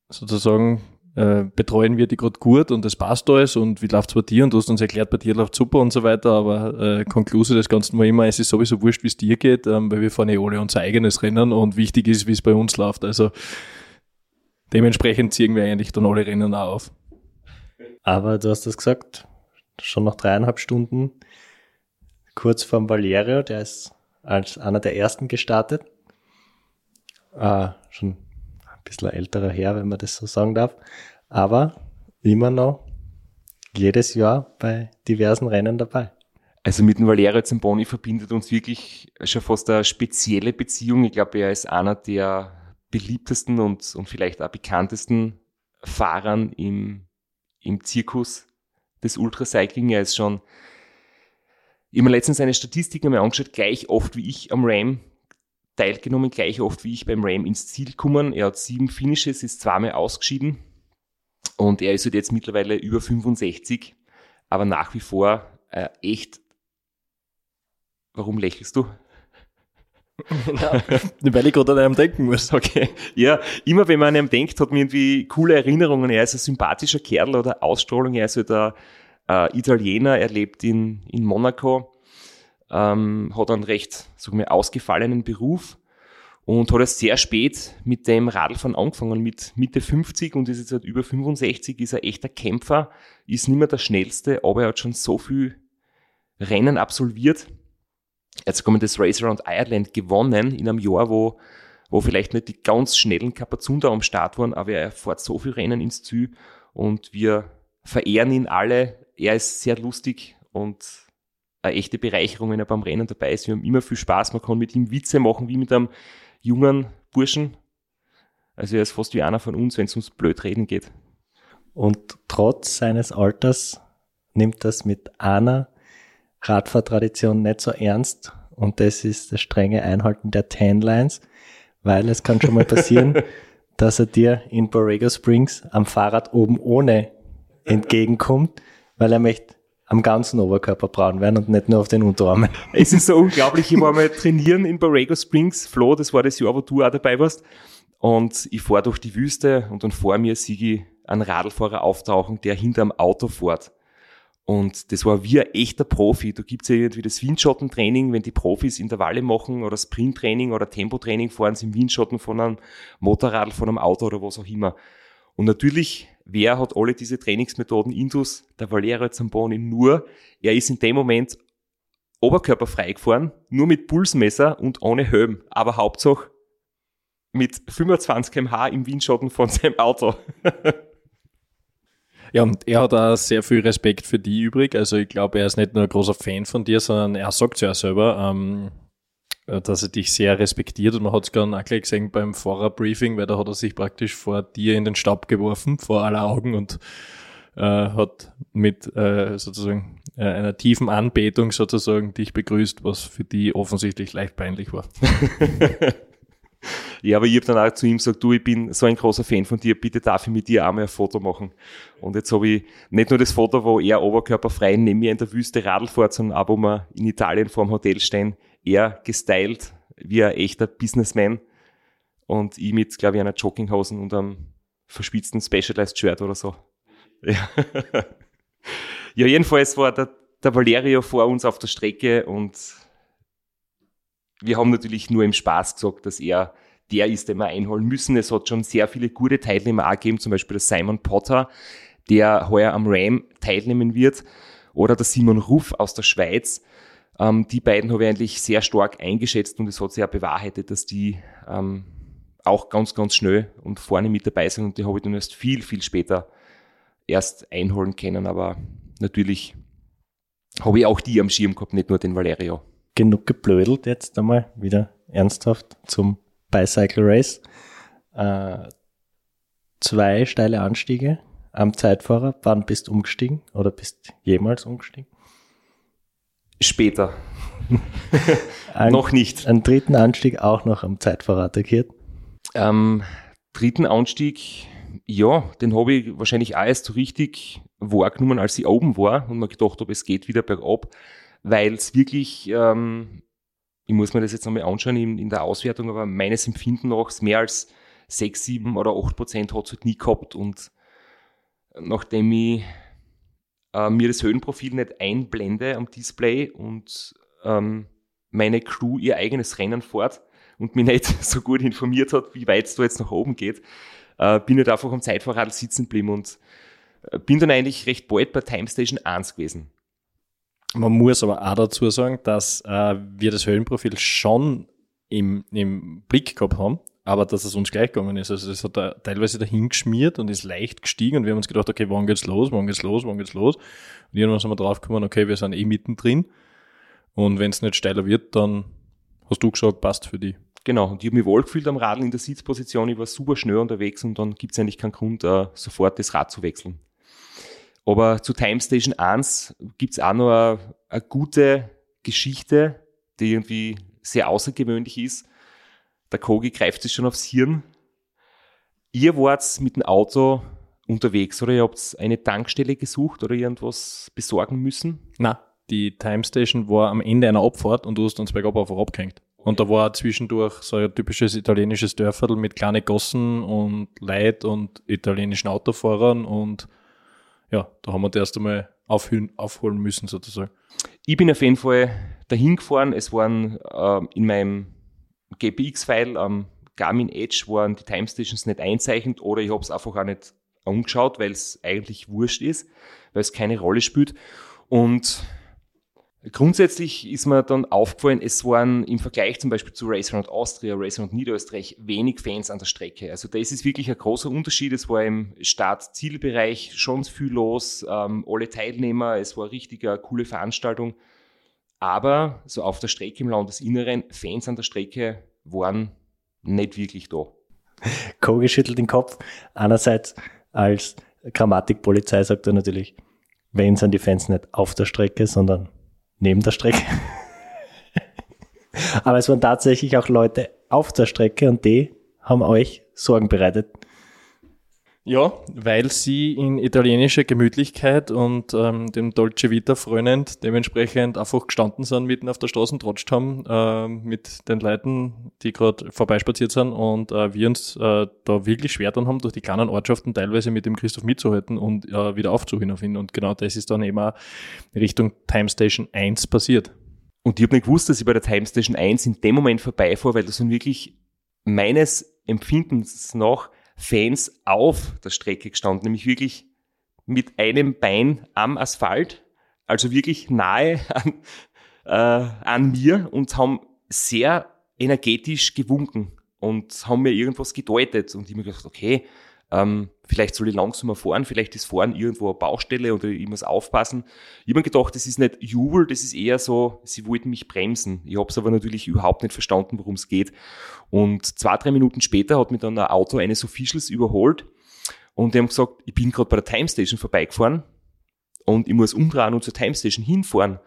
sozusagen äh, betreuen wir die gerade gut und es passt alles und wie läuft's bei dir und du hast uns erklärt, bei dir läuft super und so weiter, aber äh, Konklusion des Ganzen war immer, es ist sowieso wurscht, wie es dir geht, ähm, weil wir fahren ja alle unser eigenes Rennen und wichtig ist, wie es bei uns läuft. Also dementsprechend ziehen wir eigentlich dann alle Rennen auch auf. Aber du hast das gesagt, schon nach dreieinhalb Stunden, kurz vorm Valerio, der ist als einer der ersten gestartet. Ah, schon bisschen älterer Herr, wenn man das so sagen darf. Aber immer noch jedes Jahr bei diversen Rennen dabei. Also mit dem Valerio Zamboni verbindet uns wirklich schon fast eine spezielle Beziehung. Ich glaube, er ist einer der beliebtesten und, und vielleicht auch bekanntesten Fahrern im, im Zirkus des Ultracycling. Er ist schon, mir letztens eine Statistik einmal angeschaut, gleich oft wie ich am Ram teilgenommen, gleich oft wie ich beim Ram ins Ziel gekommen. Er hat sieben Finishes, ist zweimal ausgeschieden und er ist halt jetzt mittlerweile über 65, aber nach wie vor äh, echt. Warum lächelst du? [LAUGHS] ja, weil ich gerade an einem denken muss. Okay. Ja, immer wenn man an einem denkt, hat man irgendwie coole Erinnerungen. Er ist ein sympathischer Kerl oder Ausstrahlung. Er ist halt ein äh, Italiener, er lebt in, in Monaco ähm, hat einen recht, sagen wir, ausgefallenen Beruf und hat erst sehr spät mit dem Radlfahren angefangen, mit Mitte 50 und ist jetzt halt über 65, ist ein echter Kämpfer, ist nicht mehr der schnellste, aber er hat schon so viel Rennen absolviert. Jetzt kommen das Race Around Ireland gewonnen in einem Jahr, wo, wo vielleicht nicht die ganz schnellen Kapazunder am Start waren, aber er fährt so viel Rennen ins Ziel und wir verehren ihn alle. Er ist sehr lustig und eine echte Bereicherung, wenn er beim Rennen dabei ist. Wir haben immer viel Spaß. Man kann mit ihm Witze machen, wie mit einem jungen Burschen. Also er ist fast wie einer von uns, wenn es ums Blödreden geht. Und trotz seines Alters nimmt das mit einer Radfahrtradition nicht so ernst. Und das ist das strenge Einhalten der Tanlines, weil es kann schon mal [LAUGHS] passieren, dass er dir in Borrego Springs am Fahrrad oben ohne entgegenkommt, weil er möchte am ganzen Oberkörper braun werden und nicht nur auf den Unterarmen. Es ist so unglaublich. Ich war mal trainieren in Borrego Springs. Flo, das war das Jahr, wo du auch dabei warst. Und ich fahre durch die Wüste und dann vor mir sehe ich einen Radlfahrer auftauchen, der hinterm Auto fährt. Und das war wie ein echter Profi. Da gibt's ja irgendwie das Windschattentraining, wenn die Profis Intervalle machen oder Sprinttraining oder Tempotraining, fahren sie im Windschatten von einem Motorrad, von einem Auto oder was auch immer. Und natürlich, wer hat alle diese Trainingsmethoden intus? Der Valerio Zamboni nur. Er ist in dem Moment oberkörperfrei gefahren, nur mit Pulsmesser und ohne Helm. Aber Hauptsache mit 25 kmh im Windschatten von [LAUGHS] seinem Auto. Ja, und er hat auch sehr viel Respekt für die übrig. Also ich glaube, er ist nicht nur ein großer Fan von dir, sondern er sagt es ja selber, ähm, dass er dich sehr respektiert. Und man hat es gerade auch gleich gesehen beim Fahrerbriefing, weil da hat er sich praktisch vor dir in den Staub geworfen, [LAUGHS] vor aller Augen und äh, hat mit äh, sozusagen äh, einer tiefen Anbetung sozusagen dich begrüßt, was für die offensichtlich leicht peinlich war. [LAUGHS] Ja, aber ich habe dann auch zu ihm gesagt, du, ich bin so ein großer Fan von dir, bitte darf ich mit dir einmal ein Foto machen. Und jetzt habe ich nicht nur das Foto, wo er oberkörperfrei neben mir in der Wüste Radl fährt, sondern auch, wo wir in Italien vor dem Hotel stehen, er gestylt wie ein echter Businessman und ich mit, glaube ich, einer Jogginghosen und einem verspitzten Specialized Shirt oder so. Ja, [LAUGHS] ja jedenfalls war der, der Valerio vor uns auf der Strecke und wir haben natürlich nur im Spaß gesagt, dass er der ist, den wir einholen müssen. Es hat schon sehr viele gute Teilnehmer auch gegeben, zum Beispiel der Simon Potter, der heuer am Ram teilnehmen wird, oder der Simon Ruff aus der Schweiz. Ähm, die beiden habe ich eigentlich sehr stark eingeschätzt und es hat sich auch bewahrheitet, dass die ähm, auch ganz, ganz schnell und vorne mit dabei sind und die habe ich dann erst viel, viel später erst einholen können, aber natürlich habe ich auch die am Schirm gehabt, nicht nur den Valerio. Genug geblödelt jetzt einmal wieder ernsthaft zum Bicycle Race. Äh, zwei steile Anstiege am Zeitfahrer. Wann bist du umgestiegen oder bist jemals umgestiegen? Später. [LAUGHS] Ein, noch nicht. Einen dritten Anstieg auch noch am Zeitfahrer attackiert. Ähm, dritten Anstieg, ja, den habe ich wahrscheinlich auch erst so richtig wahrgenommen, als ich oben war und mir gedacht habe, es geht wieder bergab, weil es wirklich ähm, ich muss mir das jetzt nochmal anschauen in, in der Auswertung, aber meines Empfinden nach mehr als 6, 7 oder 8 Prozent hat es halt nie gehabt. Und nachdem ich äh, mir das Höhenprofil nicht einblende am Display und ähm, meine Crew ihr eigenes Rennen fährt und mich nicht [LAUGHS] so gut informiert hat, wie weit es da jetzt nach oben geht, äh, bin ich halt einfach am Zeitfahrrad sitzen geblieben und äh, bin dann eigentlich recht bald bei Time Station 1 gewesen. Man muss aber auch dazu sagen, dass äh, wir das Höhenprofil schon im, im Blick gehabt haben, aber dass es uns gleich gegangen ist. Also es hat da teilweise dahin geschmiert und ist leicht gestiegen und wir haben uns gedacht, okay, wann geht's los, wann geht's los, wann geht's los? Und irgendwann sind wir draufgekommen, okay, wir sind eh mittendrin und wenn es nicht steiler wird, dann hast du gesagt, passt für die. Genau, und ich habe mich wohlgefühlt am Radl in der Sitzposition, ich war super schnell unterwegs und dann gibt es eigentlich keinen Grund, uh, sofort das Rad zu wechseln. Aber zu Time Station 1 gibt's auch noch eine gute Geschichte, die irgendwie sehr außergewöhnlich ist. Der Kogi greift sich schon aufs Hirn. Ihr wart mit dem Auto unterwegs oder ihr habt eine Tankstelle gesucht oder irgendwas besorgen müssen? Na, die Time Station war am Ende einer Abfahrt und du hast uns bergab auf abgehängt. Und da war zwischendurch so ein typisches italienisches Dörferl mit kleinen Gossen und Leid und italienischen Autofahrern und ja, da haben wir erst einmal aufhören, aufholen müssen sozusagen. Ich bin auf jeden Fall dahin gefahren. Es waren äh, in meinem GPX-File am Garmin Edge waren die Time Stations nicht einzeichnet oder ich habe es einfach auch nicht angeschaut, weil es eigentlich wurscht ist, weil es keine Rolle spielt. Und grundsätzlich ist mir dann aufgefallen, es waren im Vergleich zum Beispiel zu Race Round Austria, Race Round Niederösterreich wenig Fans an der Strecke. Also das ist wirklich ein großer Unterschied. Es war im Start-Zielbereich schon viel los, ähm, alle Teilnehmer, es war richtig eine coole Veranstaltung. Aber so auf der Strecke im Landesinneren, Fans an der Strecke waren nicht wirklich da. [LAUGHS] Kogi schüttelt den Kopf. Einerseits als Grammatikpolizei sagt er natürlich, wenn sind die Fans nicht auf der Strecke, sondern neben der Strecke. [LAUGHS] Aber es waren tatsächlich auch Leute auf der Strecke und die haben euch Sorgen bereitet. Ja, weil sie in italienischer Gemütlichkeit und ähm, dem Dolce Vita frönend dementsprechend einfach gestanden sind, mitten auf der Straße und trotscht haben äh, mit den Leuten, die gerade vorbeispaziert sind und äh, wir uns äh, da wirklich schwer dann haben, durch die kleinen Ortschaften teilweise mit dem Christoph mitzuhalten und äh, wieder aufzuhören auf ihn. Und genau das ist dann eben auch Richtung Time Station 1 passiert. Und ich habe nicht gewusst, dass ich bei der Time Station 1 in dem Moment vorbeifahre, weil das sind wirklich meines Empfindens nach Fans auf der Strecke gestanden, nämlich wirklich mit einem Bein am Asphalt, also wirklich nahe an, äh, an mir und haben sehr energetisch gewunken und haben mir irgendwas gedeutet. Und ich mir gedacht, okay, ähm, vielleicht soll ich langsamer fahren, vielleicht ist Fahren irgendwo eine Baustelle oder ich muss aufpassen. Ich habe mir gedacht, das ist nicht Jubel, das ist eher so, sie wollten mich bremsen. Ich habe es aber natürlich überhaupt nicht verstanden, worum es geht. Und zwei, drei Minuten später hat mir dann ein Auto eines Officials überholt und die haben gesagt, ich bin gerade bei der Time Station vorbeigefahren und ich muss umdrehen und zur Time Station hinfahren.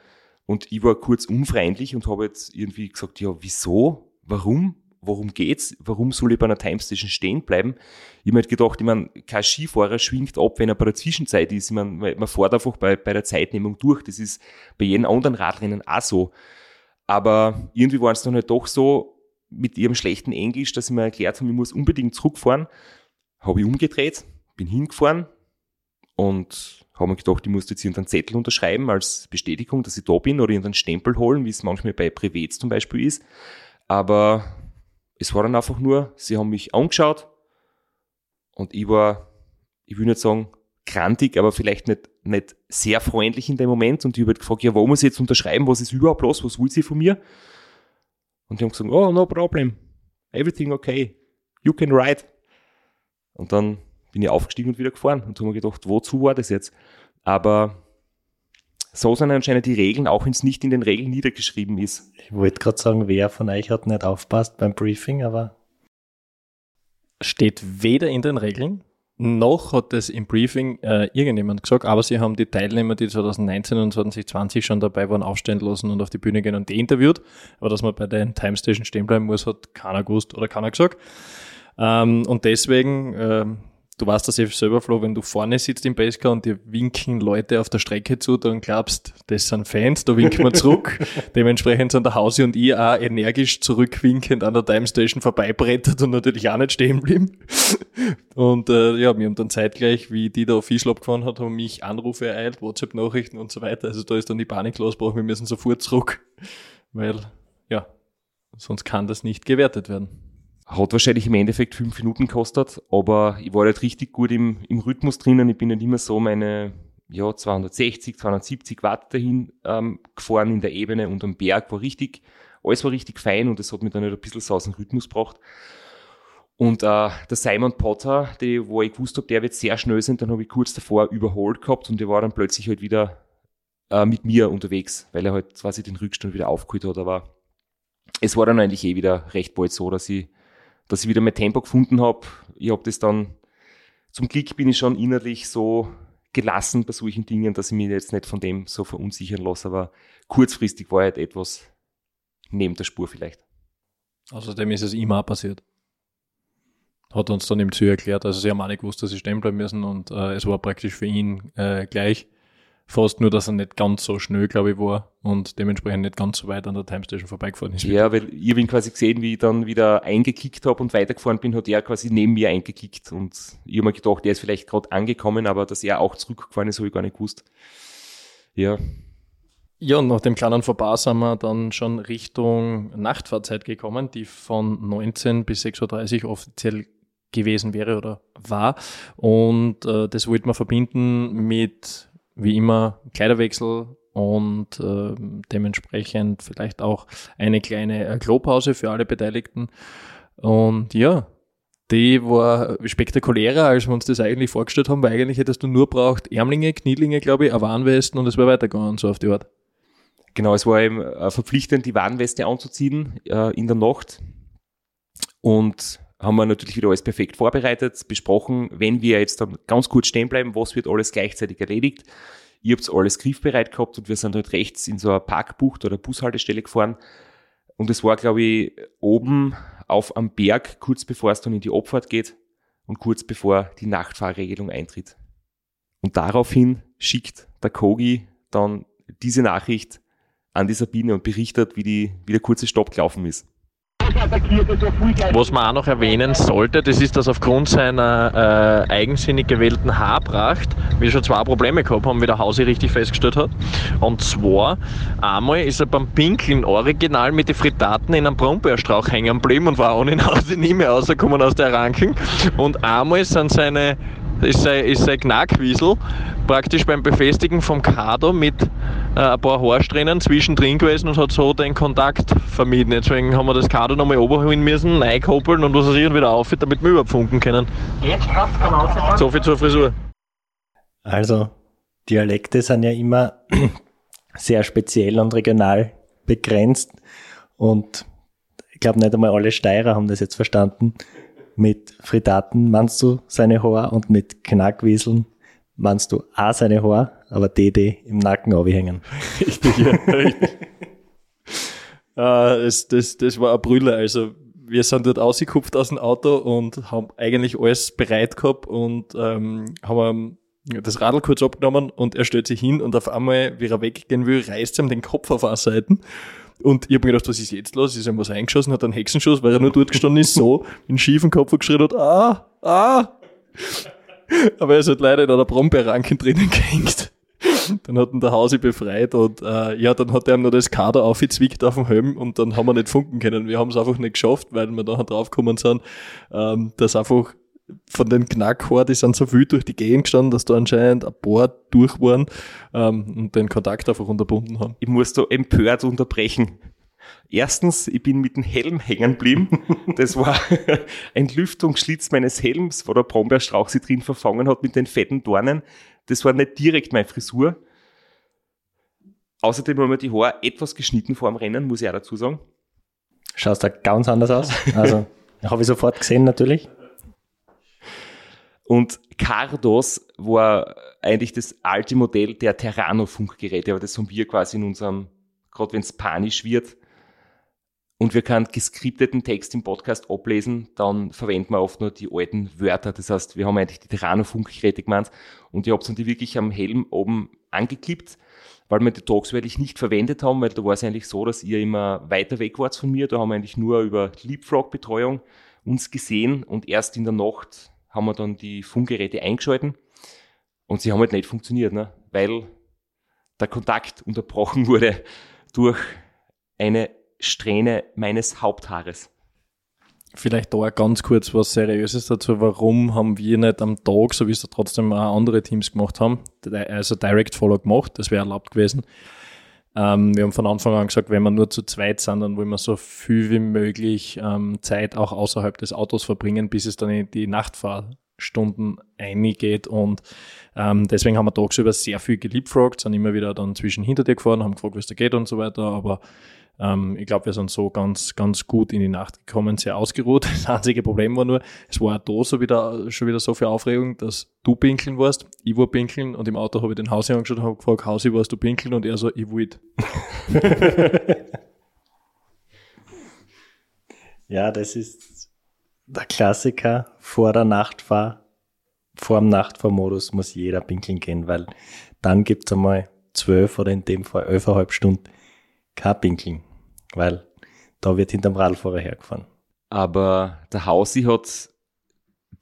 Und ich war kurz unfreundlich und habe jetzt irgendwie gesagt, ja, wieso? Warum? Worum geht's? Warum soll ich bei einer Time Station stehen bleiben? Ich habe mir halt gedacht, ich meine, kein Skifahrer schwingt ab, wenn er bei der Zwischenzeit ist. Ich meine, man fährt einfach bei, bei der Zeitnehmung durch. Das ist bei jedem anderen Radrennen auch so. Aber irgendwie waren es dann halt doch so mit ihrem schlechten Englisch, dass sie mir erklärt haben, ich muss unbedingt zurückfahren. Habe ich umgedreht, bin hingefahren und habe mir gedacht, ich muss jetzt irgendeinen Zettel unterschreiben als Bestätigung, dass ich da bin oder irgendeinen Stempel holen, wie es manchmal bei Privets zum Beispiel ist. Aber es war dann einfach nur, sie haben mich angeschaut und ich war, ich will nicht sagen, krantig, aber vielleicht nicht, nicht sehr freundlich in dem Moment und ich habe halt gefragt, ja, wo muss ich jetzt unterschreiben, was ist überhaupt los, was will sie von mir? Und die haben gesagt, oh, no problem, everything okay, you can ride. Und dann bin ich aufgestiegen und wieder gefahren und habe mir gedacht, wozu war das jetzt? Aber so sind anscheinend die Regeln, auch wenn es nicht in den Regeln niedergeschrieben ist. Ich wollte gerade sagen, wer von euch hat nicht aufpasst beim Briefing, aber. Steht weder in den Regeln, noch hat es im Briefing äh, irgendjemand gesagt, aber sie haben die Teilnehmer, die 2019 und 2020 schon dabei waren, aufstehen lassen und auf die Bühne gehen und die interviewt. Aber dass man bei den Time Station stehen bleiben muss, hat keiner gewusst oder keiner gesagt. Ähm, und deswegen ähm, du weißt das ja selber, Flo, wenn du vorne sitzt im Basecar und dir winken Leute auf der Strecke zu, dann glaubst, das sind Fans, da winken wir zurück. [LAUGHS] Dementsprechend sind der Hausi und ich auch energisch zurückwinkend an der Time Station vorbeibrettert und natürlich auch nicht stehen blieben. [LAUGHS] Und äh, ja, wir haben dann zeitgleich, wie die da Official abgefahren hat, haben mich Anrufe ereilt, WhatsApp-Nachrichten und so weiter. Also da ist dann die Panik losgebrochen, wir müssen sofort zurück. Weil, ja, sonst kann das nicht gewertet werden. Hat wahrscheinlich im Endeffekt fünf Minuten gekostet, aber ich war halt richtig gut im, im Rhythmus drinnen. Ich bin nicht immer so meine ja, 260, 270 Watt dahin ähm, gefahren in der Ebene und am Berg war richtig, alles war richtig fein und das hat mich dann halt ein bisschen so aus dem Rhythmus gebracht. Und äh, der Simon Potter, die, wo ich gewusst habe, der wird sehr schnell sein, dann habe ich kurz davor überholt gehabt und der war dann plötzlich halt wieder äh, mit mir unterwegs, weil er halt quasi den Rückstand wieder aufgeholt hat. Aber es war dann eigentlich eh wieder recht bald so, dass ich dass ich wieder mein Tempo gefunden habe. Ich habe das dann, zum Glück bin ich schon innerlich so gelassen bei solchen Dingen, dass ich mich jetzt nicht von dem so verunsichern lasse, aber kurzfristig war halt etwas neben der Spur vielleicht. Außerdem ist es immer auch passiert. Hat uns dann im Ziel erklärt, also sie haben auch nicht gewusst, dass sie stehen bleiben müssen und äh, es war praktisch für ihn äh, gleich fast nur, dass er nicht ganz so schnell, glaube ich, war und dementsprechend nicht ganz so weit an der Time Station vorbeigefahren ist. Ja, weil ich ihn quasi gesehen, wie ich dann wieder eingekickt habe und weitergefahren bin, hat er quasi neben mir eingekickt und ich habe mir gedacht, er ist vielleicht gerade angekommen, aber dass er auch zurückgefahren ist, habe ich gar nicht gewusst. ja. Ja, und nach dem kleinen Vorbei sind wir dann schon Richtung Nachtfahrzeit gekommen, die von 19 bis 6.30 Uhr offiziell gewesen wäre oder war. Und äh, das wollten wir verbinden mit, wie immer, Kleiderwechsel und äh, dementsprechend vielleicht auch eine kleine äh, Klopause für alle Beteiligten. Und ja, die war spektakulärer, als wir uns das eigentlich vorgestellt haben, weil eigentlich hättest du nur braucht Ärmlinge, Knielinge, glaube ich, eine Warnwesten und es wäre weitergegangen, so auf die Art. Genau, es war eben äh, verpflichtend, die Warnweste anzuziehen äh, in der Nacht. Und haben wir natürlich wieder alles perfekt vorbereitet, besprochen, wenn wir jetzt dann ganz kurz stehen bleiben, was wird alles gleichzeitig erledigt. Ihr habt alles griffbereit gehabt und wir sind halt rechts in so eine Parkbucht oder Bushaltestelle gefahren. Und es war, glaube ich, oben auf am Berg, kurz bevor es dann in die Abfahrt geht und kurz bevor die Nachtfahrregelung eintritt. Und daraufhin schickt der Kogi dann diese Nachricht an die Sabine und berichtet, wie, die, wie der kurze Stopp gelaufen ist. Was man auch noch erwähnen sollte, das ist, dass aufgrund seiner äh, eigensinnig gewählten Haarpracht wir schon zwei Probleme gehabt haben, wie der Hausi richtig festgestellt hat. Und zwar, einmal ist er beim Pinkeln original mit den Fritaten in einem Brombeerstrauch hängen geblieben und war ohne Hause nie mehr rausgekommen aus der Ranking. Und einmal sind seine ist sein, ist sein Knackwiesel praktisch beim Befestigen vom Kader mit äh, ein paar Haarsträhnen zwischendrin gewesen und hat so den Kontakt vermieden. Deswegen haben wir das Kader nochmal oberholen müssen, neu koppeln und was weiß ich und wieder auf, damit wir überfunken können. Jetzt passt So viel zur Frisur. Also, Dialekte sind ja immer [CLEARS THROAT] sehr speziell und regional begrenzt und ich glaube nicht einmal alle Steirer haben das jetzt verstanden mit Fritaten meinst du seine Haare und mit Knackwieseln meinst du auch seine Haare, aber DD im Nacken hängen. [LAUGHS] Richtig, ja, richtig. uh, [LAUGHS] es, das, das war ein Brüller. Also wir sind dort ausgekupft aus dem Auto und haben eigentlich alles bereit gehabt und ähm, haben das Radl kurz abgenommen und er stellt sich hin und auf einmal, wie er weggehen will, reißt ihm den Kopf auf eine Seite und ich habe mir gedacht, was ist jetzt los? Ist ihm was eingeschossen, hat einen Hexenschuss, weil er nur dort gestanden ist, so, in schiefen Kopf geschrien hat, ah, ah. [LAUGHS] Aber er ist halt leider in einer Brombeerranke drinnen gehängt. Dann hat ihn der Hausi befreit und äh, ja, dann hat er ihm noch das Kader aufgezwickt auf dem Helm und dann haben wir nicht funken können. Wir haben es einfach nicht geschafft, weil wir da draufgekommen sind, ähm, dass einfach von den Knackhaar, die sind so viel durch die Gegend gestanden, dass da anscheinend ein paar durch waren ähm, und den Kontakt einfach unterbunden haben. Ich muss da empört unterbrechen. Erstens, ich bin mit dem Helm hängen geblieben. Das war [LAUGHS] ein Lüftungsschlitz meines Helms, wo der Brombeerstrauch sich drin verfangen hat mit den fetten Dornen. Das war nicht direkt meine Frisur. Außerdem haben wir die Haare etwas geschnitten vor dem Rennen, muss ich auch dazu sagen. Schaust da ganz anders aus. Also, [LAUGHS] habe ich sofort gesehen natürlich. Und Cardos war eigentlich das alte Modell der Terrano-Funkgeräte, aber das haben wir quasi in unserem, gerade wenn es panisch wird, und wir können geskripteten Text im Podcast ablesen, dann verwenden wir oft nur die alten Wörter. Das heißt, wir haben eigentlich die Terrano-Funkgeräte gemeint und ich habe dann wirklich am Helm oben angeklippt, weil wir die tagsweilig nicht verwendet haben, weil da war es eigentlich so, dass ihr immer weiter weg wart von mir. Da haben wir eigentlich nur über Leapfrog-Betreuung uns gesehen und erst in der Nacht haben wir dann die Funkgeräte eingeschalten und sie haben halt nicht funktioniert, ne? weil der Kontakt unterbrochen wurde durch eine Strähne meines Haupthaares. Vielleicht da ganz kurz was Seriöses dazu. Warum haben wir nicht am Tag, so wie es da trotzdem auch andere Teams gemacht haben, also Direct Follow gemacht? Das wäre erlaubt gewesen. Ähm, wir haben von Anfang an gesagt, wenn wir nur zu zweit sind, dann wollen wir so viel wie möglich ähm, Zeit auch außerhalb des Autos verbringen, bis es dann in die Nachtfahrstunden eingeht. Und ähm, deswegen haben wir tagsüber sehr viel geliebfragt, sind immer wieder dann zwischen hinter dir gefahren, haben gefragt, es da geht und so weiter. Aber ähm, ich glaube, wir sind so ganz, ganz gut in die Nacht gekommen, sehr ausgeruht. [LAUGHS] Das einzige Problem war nur, es war da so wieder, schon wieder so viel Aufregung, dass du pinkeln warst, ich war pinkeln und im Auto habe ich den Hausi angeschaut und habe gefragt, Hausi, warst du pinkeln? Und er so, ich wollte. [LAUGHS] ja, das ist der Klassiker vor der Nachtfahr, vor dem Nachtfahrmodus muss jeder pinkeln gehen, weil dann gibt es einmal zwölf oder in dem Fall elfeinhalb Stunden kein Pinkeln weil da wird hinterm Radfahrer hergefahren. Aber der Hausi hat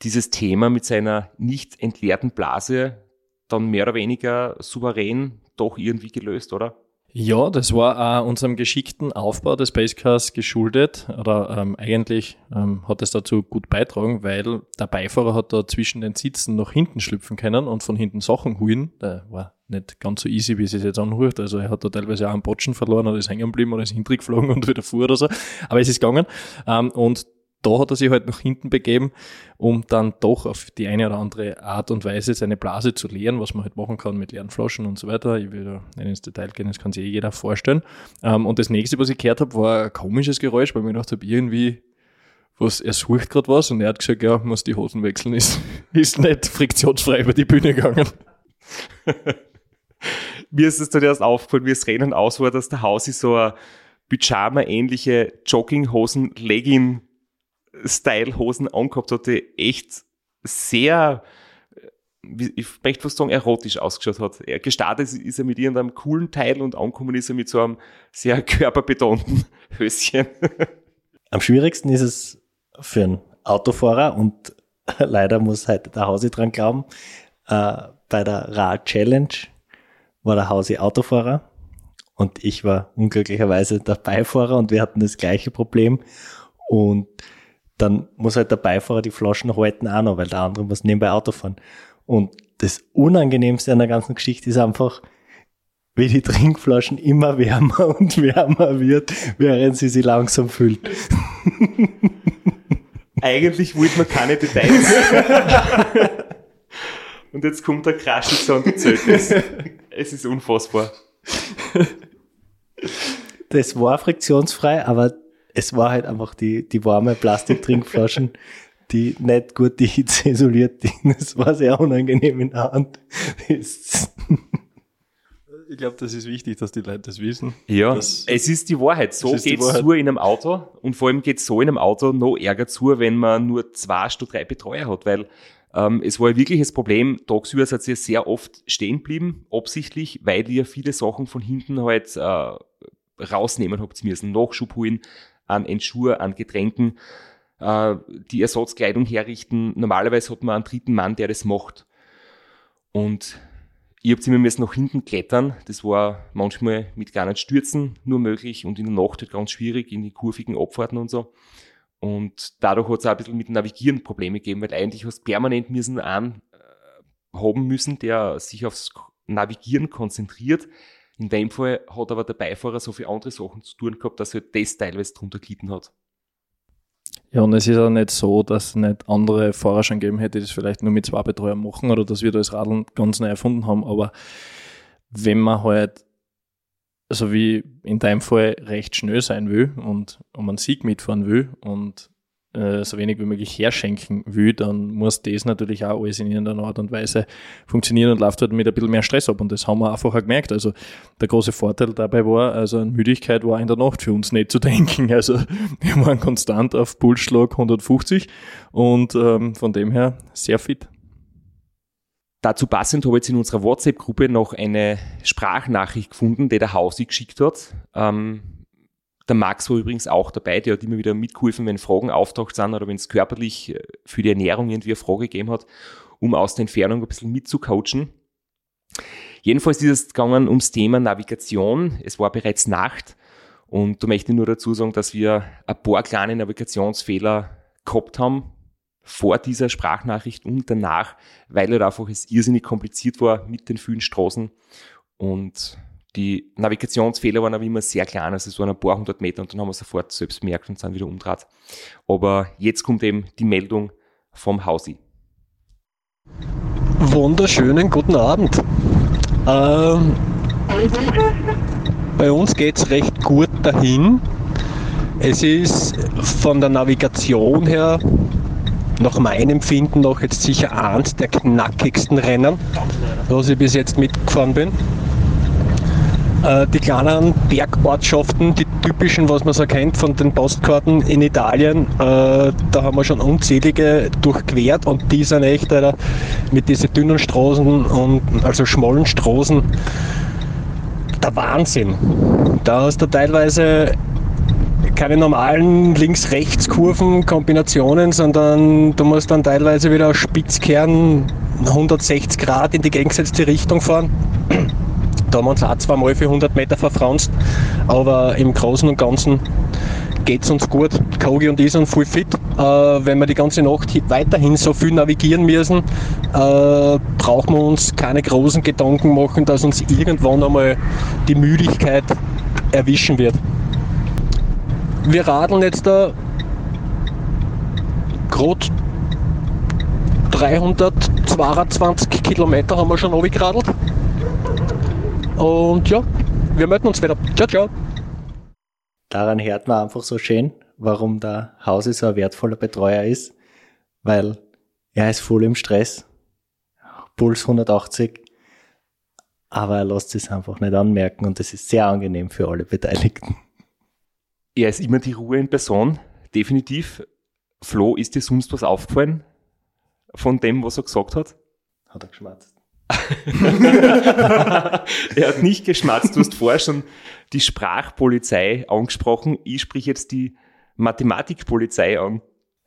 dieses Thema mit seiner nicht entleerten Blase dann mehr oder weniger souverän doch irgendwie gelöst, oder? Ja, das war auch unserem geschickten Aufbau des Basecars geschuldet oder ähm, eigentlich ähm, hat es dazu gut beitragen, weil der Beifahrer hat da zwischen den Sitzen nach hinten schlüpfen können und von hinten Sachen holen. Der war nicht ganz so easy, wie es jetzt anhört. Also er hat da teilweise auch einen Botschen verloren oder ist hängen geblieben oder ist hintergeflogen und wieder fuhr oder so. Aber es ist gegangen. Ähm, und da hat er sich halt nach hinten begeben, um dann doch auf die eine oder andere Art und Weise seine Blase zu leeren, was man halt machen kann mit leeren Flaschen und so weiter. Ich will da nicht ins Detail gehen, das kann sich eh jeder vorstellen. Ähm, und das nächste, was ich gehört habe, war ein komisches Geräusch, weil ich mir gedacht habe, irgendwie, was, er sucht gerade was und er hat gesagt, ja, muss die Hosen wechseln, ist, [LAUGHS] ist nicht friktionsfrei über die Bühne gegangen. [LAUGHS] mir ist es dann erst aufgefallen, wie es Rennen aus war, dass der Hausi so eine Pyjama-ähnliche Jogginghosen-Legging Style-Hosen angehabt hat, die echt sehr, ich möchte fast sagen, erotisch ausgeschaut hat. Er gestartet ist er mit irgendeinem coolen Teil und angekommen ist er mit so einem sehr [LAUGHS] körperbetonten Höschen. [LAUGHS] Am schwierigsten ist es für einen Autofahrer und [LAUGHS] leider muss halt der Hausi dran glauben, äh, bei der Rad Challenge war der Hausi Autofahrer und ich war unglücklicherweise der Beifahrer und wir hatten das gleiche Problem und dann muss halt der Beifahrer die Flaschen halten auch noch, weil der andere muss nebenbei Auto fahren. Und das Unangenehmste an der ganzen Geschichte ist einfach, wie die Trinkflaschen immer wärmer [LAUGHS] und wärmer wird, während sie sie langsam füllt. Eigentlich wollte man keine Details. und jetzt kommt der Kraschitzer und erzählt es. Es ist unfassbar. Das war friktionsfrei, aber es war halt einfach die, die warme Plastiktrinkflaschen, die nicht gut die Hitze isoliert. Das [LAUGHS] war sehr unangenehm in der Hand. Ich glaube, das ist wichtig, dass die Leute das wissen. Ja, es ist die Wahrheit. So geht es zu in einem Auto und vor allem geht es so in einem Auto noch ärger zu, wenn man nur zwei statt drei Betreuer hat, weil ähm, es war wirklich das Problem, tagsüber seid ihr sehr oft stehen geblieben, absichtlich, weil ihr viele Sachen von hinten halt äh, rausnehmen habt müssen, Nachschub holen, an Entschur, an Getränken, äh, die Ersatzkleidung herrichten. Normalerweise hat man einen dritten Mann, der das macht. Und ich habe immer müssen nach hinten klettern. Das war manchmal mit gar nicht Stürzen nur möglich und in der Nacht halt ganz schwierig in die kurvigen Abfahrten und so. Und dadurch hat es auch ein bisschen mit Navigieren Probleme gegeben, weil eigentlich hast du permanent müssen einen äh, haben müssen, der sich aufs Navigieren konzentriert, in dem Fall hat aber der Beifahrer so viele andere Sachen zu tun gehabt, dass er das teilweise drunter gelitten hat. Ja, und es ist auch nicht so, dass es nicht andere Fahrer schon gegeben hätte, die das vielleicht nur mit zwei Betreuern machen oder dass wir das Radeln ganz neu erfunden haben. Aber wenn man halt, also wie in deinem Fall, recht schnell sein will und um einen Sieg mitfahren will und äh, so wenig wie möglich herschenken will, dann muss das natürlich auch alles in irgendeiner Art und Weise funktionieren und läuft halt mit ein bisschen mehr Stress ab. Und das haben wir einfach auch gemerkt. Also der große Vorteil dabei war, also an Müdigkeit war in der Nacht für uns nicht zu [LAUGHS] denken. Also wir waren konstant auf Pulsschlag 150 und ähm, von dem her sehr fit. Dazu passend habe ich jetzt in unserer WhatsApp-Gruppe noch eine Sprachnachricht gefunden, die der Hausi geschickt hat. Ähm, der Max war übrigens auch dabei, der hat immer wieder mitgeholfen, wenn Fragen auftaucht sind oder wenn es körperlich äh, für die Ernährung irgendwie eine Frage gegeben hat, um aus der Entfernung ein bisschen mitzucoachen. Jedenfalls ist es gegangen ums Thema Navigation. Es war bereits Nacht und da möchte ich nur dazu sagen, dass wir ein paar kleine Navigationsfehler gehabt haben vor dieser Sprachnachricht und danach, weil halt einfach es irrsinnig kompliziert war mit den vielen Straßen und die Navigationsfehler waren aber immer sehr klein, also es waren ein paar hundert Meter und dann haben wir sofort selbst gemerkt und sind wieder umdraht. Aber jetzt kommt eben die Meldung vom Hausi. Wunderschönen guten Abend. Ähm, bei uns geht es recht gut dahin. Es ist von der Navigation her nach meinem Empfinden noch jetzt sicher eins der knackigsten Rennen, was ich bis jetzt mitgefahren bin. Äh, die kleinen Bergortschaften, die typischen, was man so kennt von den Postkarten in Italien, äh, da haben wir schon unzählige durchquert und die sind echt mit diesen dünnen Straßen und also schmalen Straßen der Wahnsinn. Da hast du teilweise keine normalen Links-Rechts-Kurven, Kombinationen, sondern du musst dann teilweise wieder Spitzkern 160 Grad in die gegengesetzte Richtung fahren Da haben wir uns auch zweimal für 100 Meter verfranst, aber im Großen und Ganzen geht es uns gut. Kogi und ich sind voll fit. Äh, wenn wir die ganze Nacht weiterhin so viel navigieren müssen, äh, brauchen wir uns keine großen Gedanken machen, dass uns irgendwann einmal die Müdigkeit erwischen wird. Wir radeln jetzt da gerade 322 Kilometer haben wir schon runtergeradelt. Und ja, wir melden uns wieder. Ciao, ciao. Daran hört man einfach so schön, warum der Hausi so ein wertvoller Betreuer ist, weil er ist voll im Stress, Puls 180, aber er lässt es einfach nicht anmerken und das ist sehr angenehm für alle Beteiligten. Er ist immer die Ruhe in Person, definitiv. Flo, ist dir sonst was aufgefallen von dem, was er gesagt hat? Hat er geschmatzt. [LAUGHS] er hat nicht geschmatzt. Du hast vorher schon die Sprachpolizei angesprochen. Ich sprich jetzt die Mathematikpolizei an.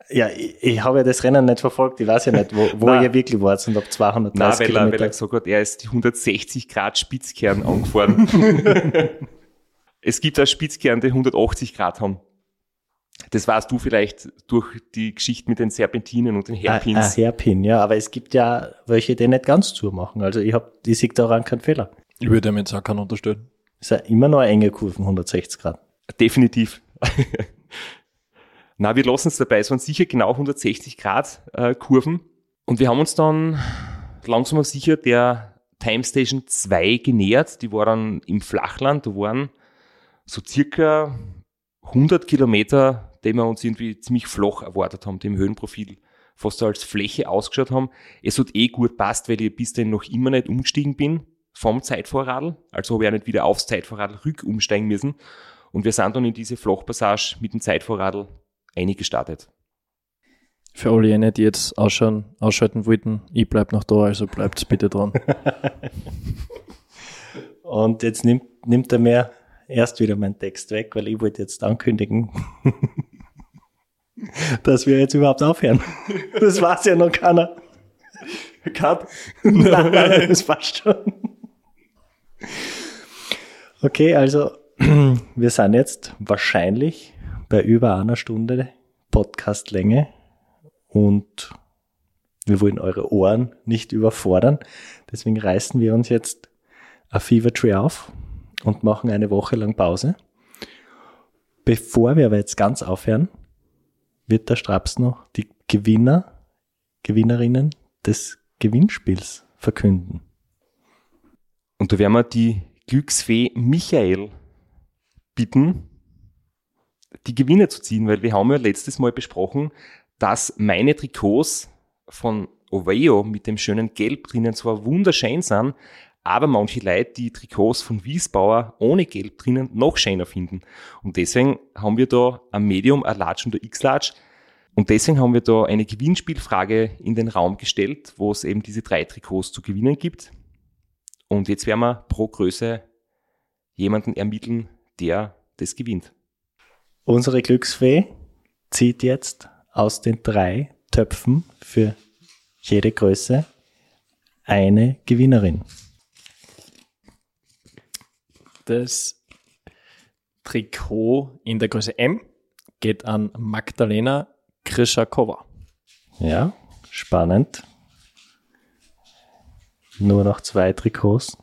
Ja, ich, ich habe ja das Rennen nicht verfolgt. Ich weiß ja nicht, wo, wo ihr wirklich wart und ob 230 Nein, weil er, Kilometer. weil er gesagt hat, er ist die 160 Grad Spitzkern angefahren. [LAUGHS] es gibt auch Spitzkern, die 180 Grad haben. Das weißt du vielleicht durch die Geschichte mit den Serpentinen und den Ah, Hairpins. ah, Hairpin, ja, aber es gibt ja welche, die nicht ganz zumachen. Also ich habe, ich sehe daran keinen Fehler. Ich würde ihm jetzt auch keinen unterstellen. Es sind immer noch enge Kurven, 160 Grad. Definitiv. [LAUGHS] Na, wir lassen es dabei. Es waren sicher genau 160 Grad äh, Kurven. Und wir haben uns dann langsam aber sicher der Time Station 2 genähert. Die war dann im Flachland. Da waren so circa 100 Kilometer, die wir uns irgendwie ziemlich flach erwartet haben, die im Höhenprofil fast so als Fläche ausgeschaut haben. Es hat eh gut passt, weil ich bis dahin noch immer nicht umgestiegen bin vom Zeitvorradl. Also habe ich auch nicht wieder aufs Zeitvorradl rück umsteigen müssen. Und wir sind dann in diese Flachpassage mit dem Zeitvorradl eingestartet. Für alle jene, die jetzt ausschauen, ausschalten wollten, ich bleib noch da, also bleibt bitte dran. [LAUGHS] Und jetzt nimmt, nimmt er mir erst wieder meinen Text weg, weil ich wollte jetzt ankündigen, [LAUGHS] dass wir jetzt überhaupt aufhören. [LAUGHS] Das weiß ja noch keiner. Cut. [LAUGHS] nein, [LAUGHS] nein, das passt schon. Okay, also [CLEARS THROAT] wir sind jetzt wahrscheinlich bei über einer Stunde Podcastlänge und wir wollen eure Ohren nicht überfordern. Deswegen reißen wir uns jetzt ein Fever Tree auf und machen eine Woche lang Pause. Bevor wir aber jetzt ganz aufhören, wird der Straps noch die Gewinner, Gewinnerinnen des Gewinnspiels verkünden. Und da werden wir die Glücksfee Michael bitten, die Gewinne zu ziehen, weil wir haben ja letztes Mal besprochen, dass meine Trikots von Oveo mit dem schönen Gelb drinnen zwar wunderschön sind, aber manche Leute die Trikots von Wiesbauer ohne Gelb drinnen noch schöner finden. Und deswegen haben wir da ein Medium, ein Large und ein X-Large. Und deswegen haben wir da eine Gewinnspielfrage in den Raum gestellt, wo es eben diese drei Trikots zu gewinnen gibt. Und jetzt werden wir pro Größe jemanden ermitteln, der das gewinnt. Unsere Glücksfee zieht jetzt aus den drei Töpfen für jede Größe eine Gewinnerin. Das Trikot in der Größe M geht an Magdalena Krischakova. Ja, spannend. Nur noch zwei Trikots.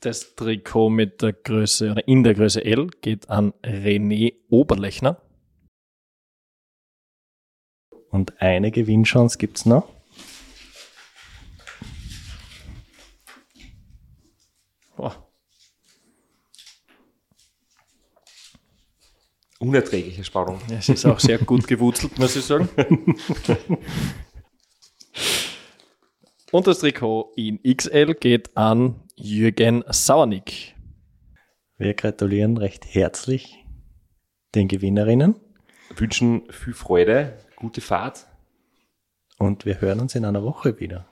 Das Trikot mit der Größe oder in der Größe L geht an René Oberlechner. Und eine Gewinnchance gibt's noch. Oh, Unerträgliche Spannung. es ist auch sehr gut gewurzelt, muss ich sagen. [LAUGHS] Und das Trikot in XL geht an Jürgen Sauernick. Wir gratulieren recht herzlich den Gewinnerinnen Wünschen viel Freude, gute Fahrt. und wir hören uns in einer Woche wieder.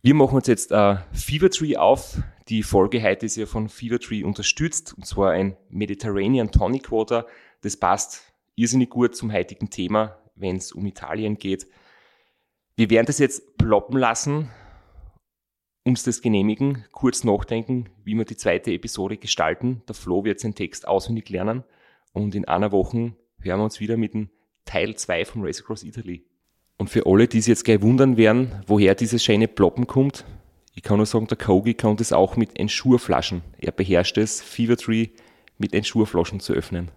Wir machen uns jetzt äh, Fevertree auf. Die Folge heute ist ja von Fevertree unterstützt, und zwar ein Mediterranean Tonic Water. Das passt irrsinnig gut zum heutigen Thema. wenn es um Italien geht. Wir werden das jetzt ploppen lassen, uns das genehmigen, kurz nachdenken, wie wir die zweite Episode gestalten. Der Flo wird seinen Text auswendig lernen und in einer Woche hören wir uns wieder mit dem Teil 2 vom Race Across Italy. Und für alle, die sich jetzt gleich wundern werden, woher dieses schöne Ploppen kommt, ich kann nur sagen, der Kogi kann das auch mit Enschurflaschen. Er beherrscht es, Fever Tree mit Enschurflaschen zu öffnen.